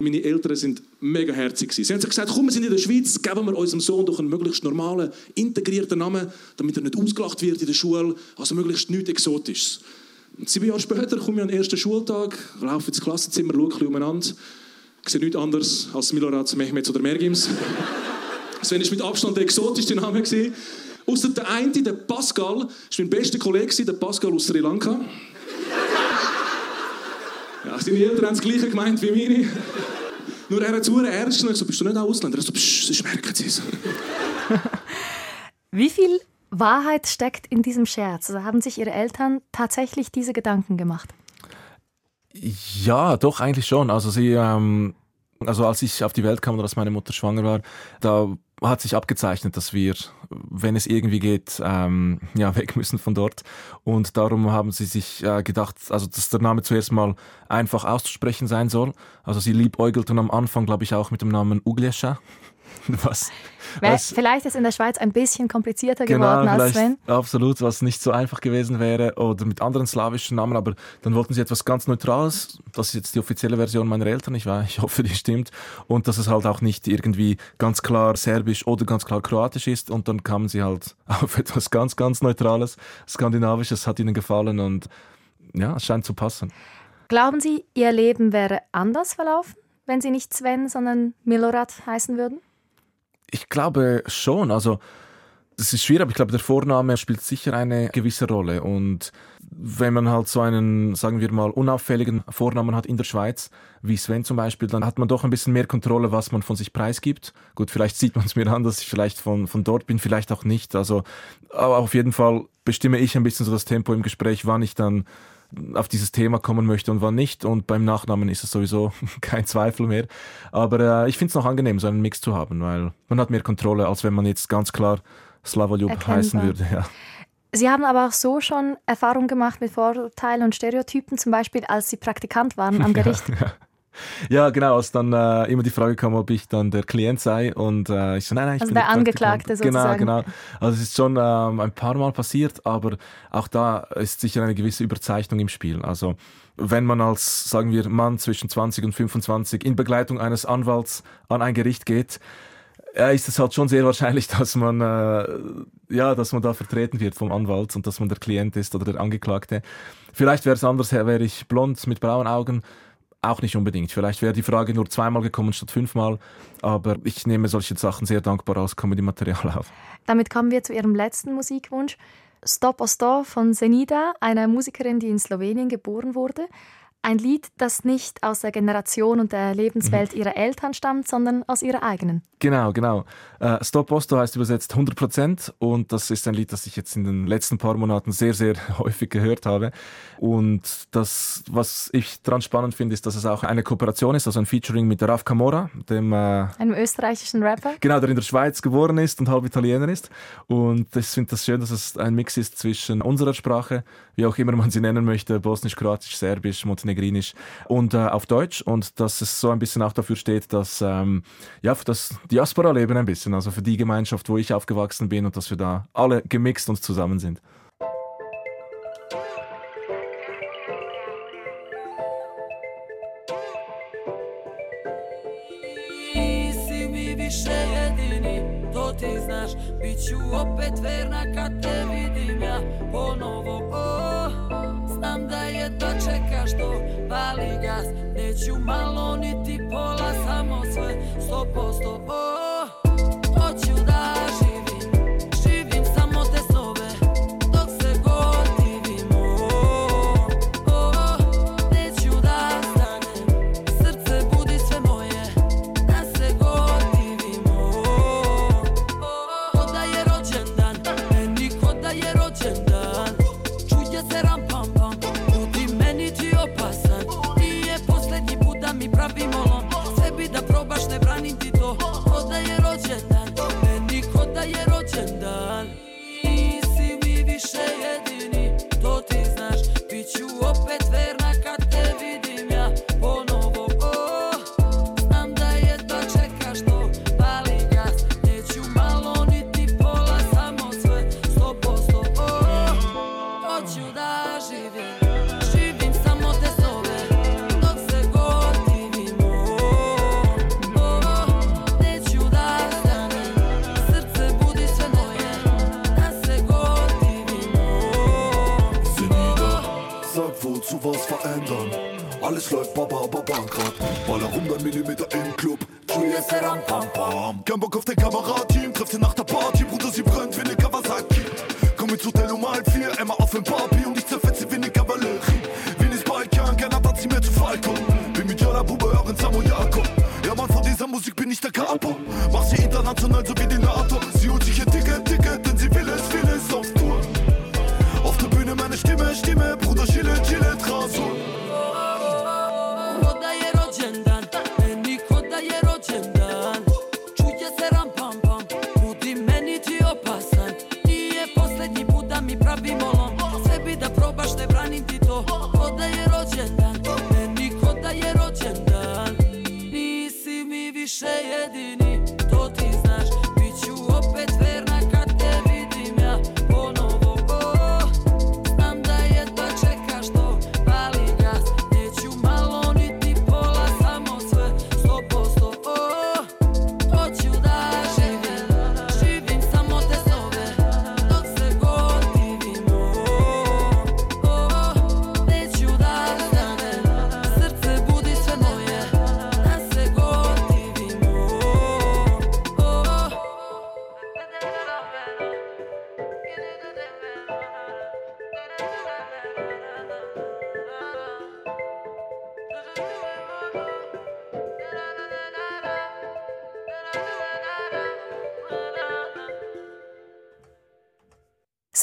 Meine Eltern sind mega herzig. Sie haben gesagt, komm, wir sind in der Schweiz, geben wir unserem Sohn doch einen möglichst normalen, integrierten Namen, damit er nicht ausgelacht wird in der Schule, also möglichst nichts Exotisches. Und sieben Jahre später komme ich an den ersten Schultag, laufe ins Klassenzimmer, schaue ein bisschen umeinander, sehe nichts anderes als Milorad, Mehmet oder Mergims. Sven war mit Abstand der exotischste Name. Ausser der eine, der Pascal, war mein bester Kollege, der Pascal aus Sri Lanka. Ja, seine Eltern haben das Gleiche gemeint wie meine. Nur er hat es verdammt ernst genommen. Ich so, bist du nicht auch Ausländer? Er so, psch, sonst merken sie es. Wie viel Wahrheit steckt in diesem Scherz? Also haben sich Ihre Eltern tatsächlich diese Gedanken gemacht? Ja, doch, eigentlich schon. Also sie, ähm, also als ich auf die Welt kam oder als meine Mutter schwanger war, da hat sich abgezeichnet, dass wir, wenn es irgendwie geht, ähm, ja, weg müssen von dort. Und darum haben sie sich äh, gedacht, also dass der Name zuerst mal einfach auszusprechen sein soll. Also sie liebäugelten am Anfang, glaube ich, auch mit dem Namen Uglescha. Was, was vielleicht ist in der Schweiz ein bisschen komplizierter Genau, geworden als vielleicht Sven. absolut, was nicht so einfach gewesen wäre oder mit anderen slawischen Namen, aber dann wollten sie etwas ganz Neutrales. Das ist jetzt die offizielle Version meiner Eltern, ich, weiß, ich hoffe, die stimmt. Und dass es halt auch nicht irgendwie ganz klar serbisch oder ganz klar kroatisch ist. Und dann kamen sie halt auf etwas ganz, ganz Neutrales, skandinavisches, hat ihnen gefallen und ja, es scheint zu passen. Glauben Sie, Ihr Leben wäre anders verlaufen, wenn Sie nicht Sven, sondern Milorad heißen würden? Ich glaube schon. Also, das ist schwierig, aber ich glaube, der Vorname spielt sicher eine gewisse Rolle. Und wenn man halt so einen, sagen wir mal, unauffälligen Vornamen hat in der Schweiz, wie Sven zum Beispiel, dann hat man doch ein bisschen mehr Kontrolle, was man von sich preisgibt. Gut, vielleicht sieht man es mir an, dass ich vielleicht von, von dort bin, vielleicht auch nicht. Also, aber auf jeden Fall bestimme ich ein bisschen so das Tempo im Gespräch, wann ich dann auf dieses Thema kommen möchte und wann nicht. Und beim Nachnamen ist es sowieso kein Zweifel mehr. Aber äh, ich finde es noch angenehm, so einen Mix zu haben, weil man hat mehr Kontrolle, als wenn man jetzt ganz klar Slavoljub heißen würde. Ja. Sie haben aber auch so schon Erfahrung gemacht mit Vorurteilen und Stereotypen, zum Beispiel als Sie Praktikant waren am Gericht. ja, genau, als dann äh, immer die Frage kam, ob ich dann der Klient sei und äh, ich so, nein, nein, ich Also bin der. Angeklagte sozusagen. Genau, genau. Also es ist schon ähm, ein paar Mal passiert, aber auch da ist sicher eine gewisse Überzeichnung im Spiel. Also wenn man als, sagen wir, Mann zwischen 20 und 25 in Begleitung eines Anwalts an ein Gericht geht, ja, ist es halt schon sehr wahrscheinlich, dass man, äh, ja, dass man da vertreten wird vom Anwalt und dass man der Klient ist oder der Angeklagte. Vielleicht wäre es anders, wäre ich blond mit blauen Augen. Auch nicht unbedingt. Vielleicht wäre die Frage nur zweimal gekommen statt fünfmal. Aber ich nehme solche Sachen sehr dankbar als Comedy-Material auf. Damit kommen wir zu Ihrem letzten Musikwunsch. Stop Osto von Senida, einer Musikerin, die in Slowenien geboren wurde. Ein Lied, das nicht aus der Generation und der Lebenswelt ihrer Eltern stammt, sondern aus ihrer eigenen. Genau, genau. Äh, Stop Osto heißt übersetzt 100% und das ist ein Lied, das ich jetzt in den letzten paar Monaten sehr, sehr häufig gehört habe. Und das, was ich dran spannend finde, ist, dass es auch eine Kooperation ist, also ein Featuring mit Raf Camora, dem äh, Einem österreichischen Rapper. Genau, der in der Schweiz geboren ist und halb Italiener ist. Und ich finde das schön, dass es ein Mix ist zwischen unserer Sprache, wie auch immer man sie nennen möchte, bosnisch, kroatisch, serbisch, Montenegrinisch und äh, auf Deutsch und dass es so ein bisschen auch dafür steht, dass ähm, ja, für das Diaspora-Leben ein bisschen, also für die Gemeinschaft, wo ich aufgewachsen bin und dass wir da alle gemixt und zusammen sind. ti znaš Biću opet verna kad te vidim ja ponovo oh. Znam da jedva čekaš to pali gas. Neću malo niti pola samo sve sto posto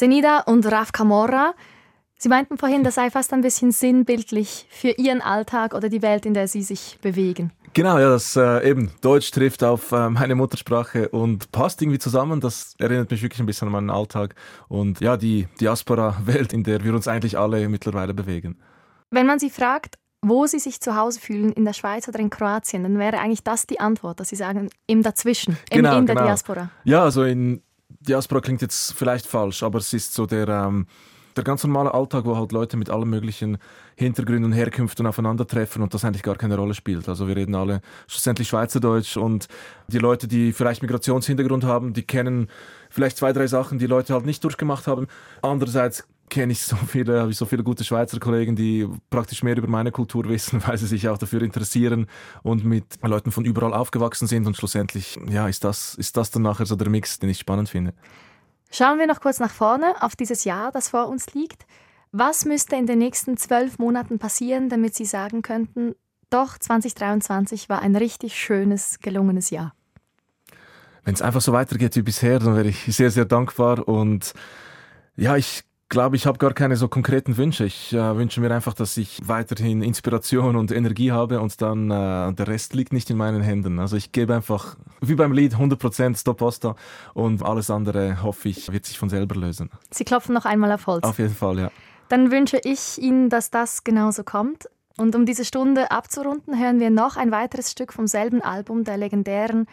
Senida und Raf Camorra, Sie meinten vorhin, das sei fast ein bisschen sinnbildlich für Ihren Alltag oder die Welt, in der Sie sich bewegen. Genau, ja, das äh, eben Deutsch trifft auf äh, meine Muttersprache und passt irgendwie zusammen. Das erinnert mich wirklich ein bisschen an meinen Alltag und ja, die Diaspora-Welt, in der wir uns eigentlich alle mittlerweile bewegen. Wenn man Sie fragt, wo Sie sich zu Hause fühlen, in der Schweiz oder in Kroatien, dann wäre eigentlich das die Antwort, dass Sie sagen, im Dazwischen, im- Genau, in der genau. Diaspora. Ja, also in Diaspora klingt jetzt vielleicht falsch, aber es ist so der, ähm, der ganz normale Alltag, wo halt Leute mit allen möglichen Hintergründen und Herkünften aufeinandertreffen und das eigentlich gar keine Rolle spielt. Also wir reden alle schlussendlich Schweizerdeutsch und die Leute, die vielleicht Migrationshintergrund haben, die kennen vielleicht zwei, drei Sachen, die Leute halt nicht durchgemacht haben. Andererseits kenne ich so viele, habe ich so viele gute Schweizer Kollegen, die praktisch mehr über meine Kultur wissen, weil sie sich auch dafür interessieren und mit Leuten von überall aufgewachsen sind und schlussendlich, ja, ist das, ist das dann nachher so der Mix, den ich spannend finde. Schauen wir noch kurz nach vorne auf dieses Jahr, das vor uns liegt. Was müsste in den nächsten zwölf Monaten passieren, damit Sie sagen könnten, doch 2023 war ein richtig schönes, gelungenes Jahr? Wenn es einfach so weitergeht wie bisher, dann wäre ich sehr, sehr dankbar und ja, ich glaube, ich habe gar keine so konkreten Wünsche. Ich äh, wünsche mir einfach, dass ich weiterhin Inspiration und Energie habe und dann äh, der Rest liegt nicht in meinen Händen. Also ich gebe einfach, wie beim Lied, 100% Stop Posta und alles andere, hoffe ich, wird sich von selber lösen. Sie klopfen noch einmal auf Holz. Auf jeden Fall, ja. Dann wünsche ich Ihnen, dass das genauso kommt. Und um diese Stunde abzurunden, hören wir noch ein weiteres Stück vom selben Album der legendären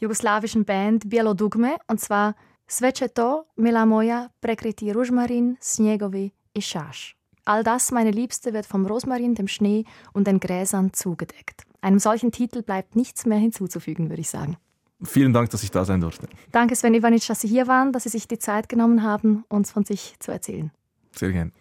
jugoslawischen Band Bielodugme, und zwar Sve će to, mila moja, prekriti ružmarin, snjegovi i šaš. All das, meine Liebste, wird vom Rosmarin, dem Schnee und den Gräsern zugedeckt. Einem solchen Titel bleibt nichts mehr hinzuzufügen, würde ich sagen. Vielen Dank, dass ich da sein durfte. Danke, Sven Ivanic, dass Sie hier waren, dass Sie sich die Zeit genommen haben, uns von sich zu erzählen. Sehr gerne.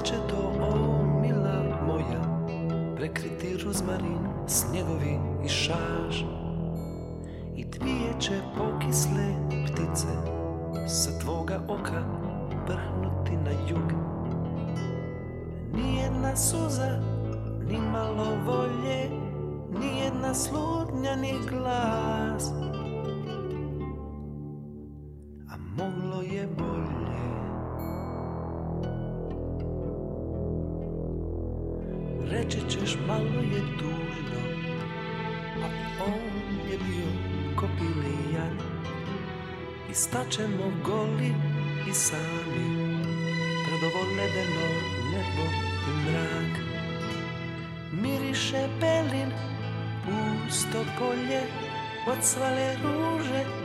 Sveće to, o mila moja, prekriti ruzmarin, snjegovi i šaž. I dvije će pokisle ptice sa tvoga oka brhnuti na jug. Nijedna suza, ni malo volje, nijedna slutnja, ni glas. I staćemo goli i sami. Pred ovo ledeno nebo i mrak. Miriše pelin Pusto polje Odsvale ruže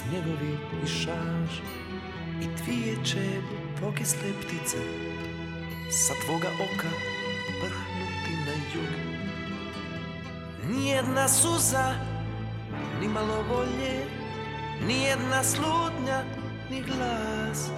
snjegovi i šaž. I dvije će pokisle ptice sa tvoga oka brhnuti na jug. Nijedna suza, ni malo volje, nijedna slutnja, ni glas.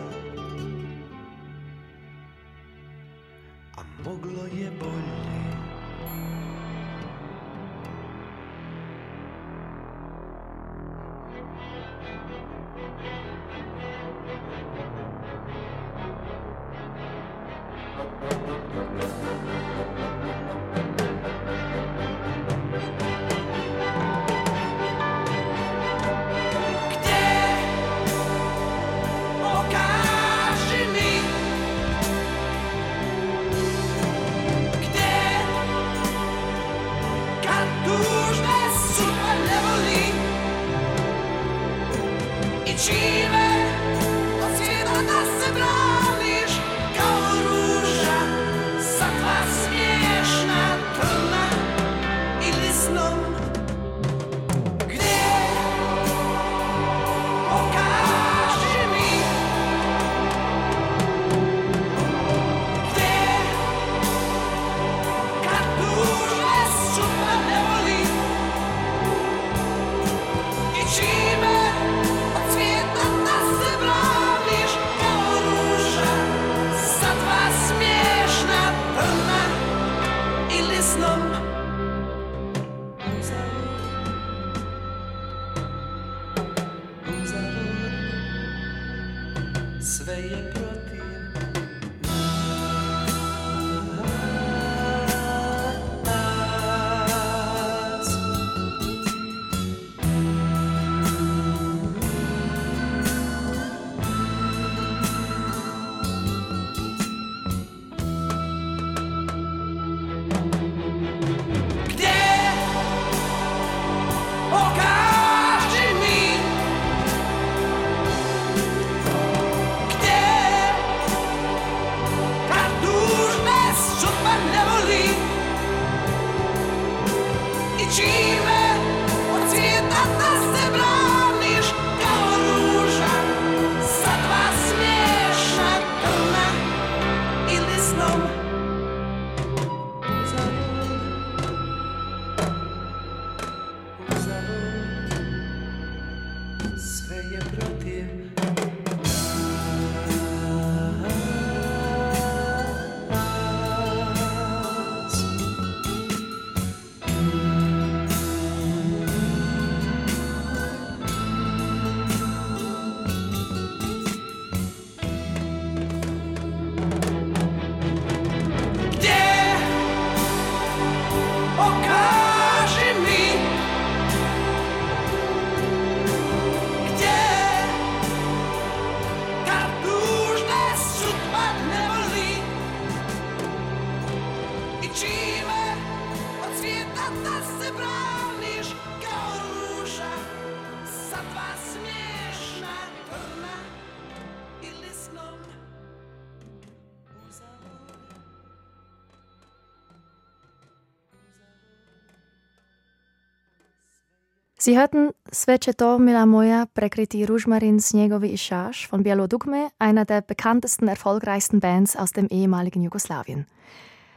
Sie hörten Svečeto Mila moja prekriti Ruzmarin Sniegovi Ishash von Bielo Dugme, einer der bekanntesten, erfolgreichsten Bands aus dem ehemaligen Jugoslawien.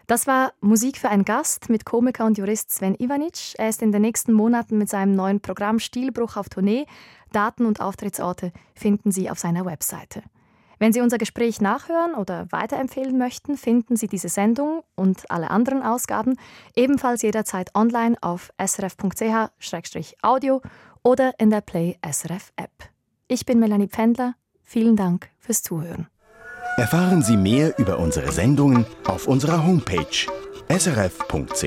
Das war Musik für einen Gast mit Komiker und Jurist Sven Ivanic. Er ist in den nächsten Monaten mit seinem neuen Programm Stilbruch auf Tournee. Daten und Auftrittsorte finden Sie auf seiner Webseite. Wenn Sie unser Gespräch nachhören oder weiterempfehlen möchten, finden Sie diese Sendung und alle anderen Ausgaben ebenfalls jederzeit online auf srf.ch-audio oder in der Play SRF App. Ich bin Melanie Pfändler. Vielen Dank fürs Zuhören. Erfahren Sie mehr über unsere Sendungen auf unserer Homepage srf.ch-kultur.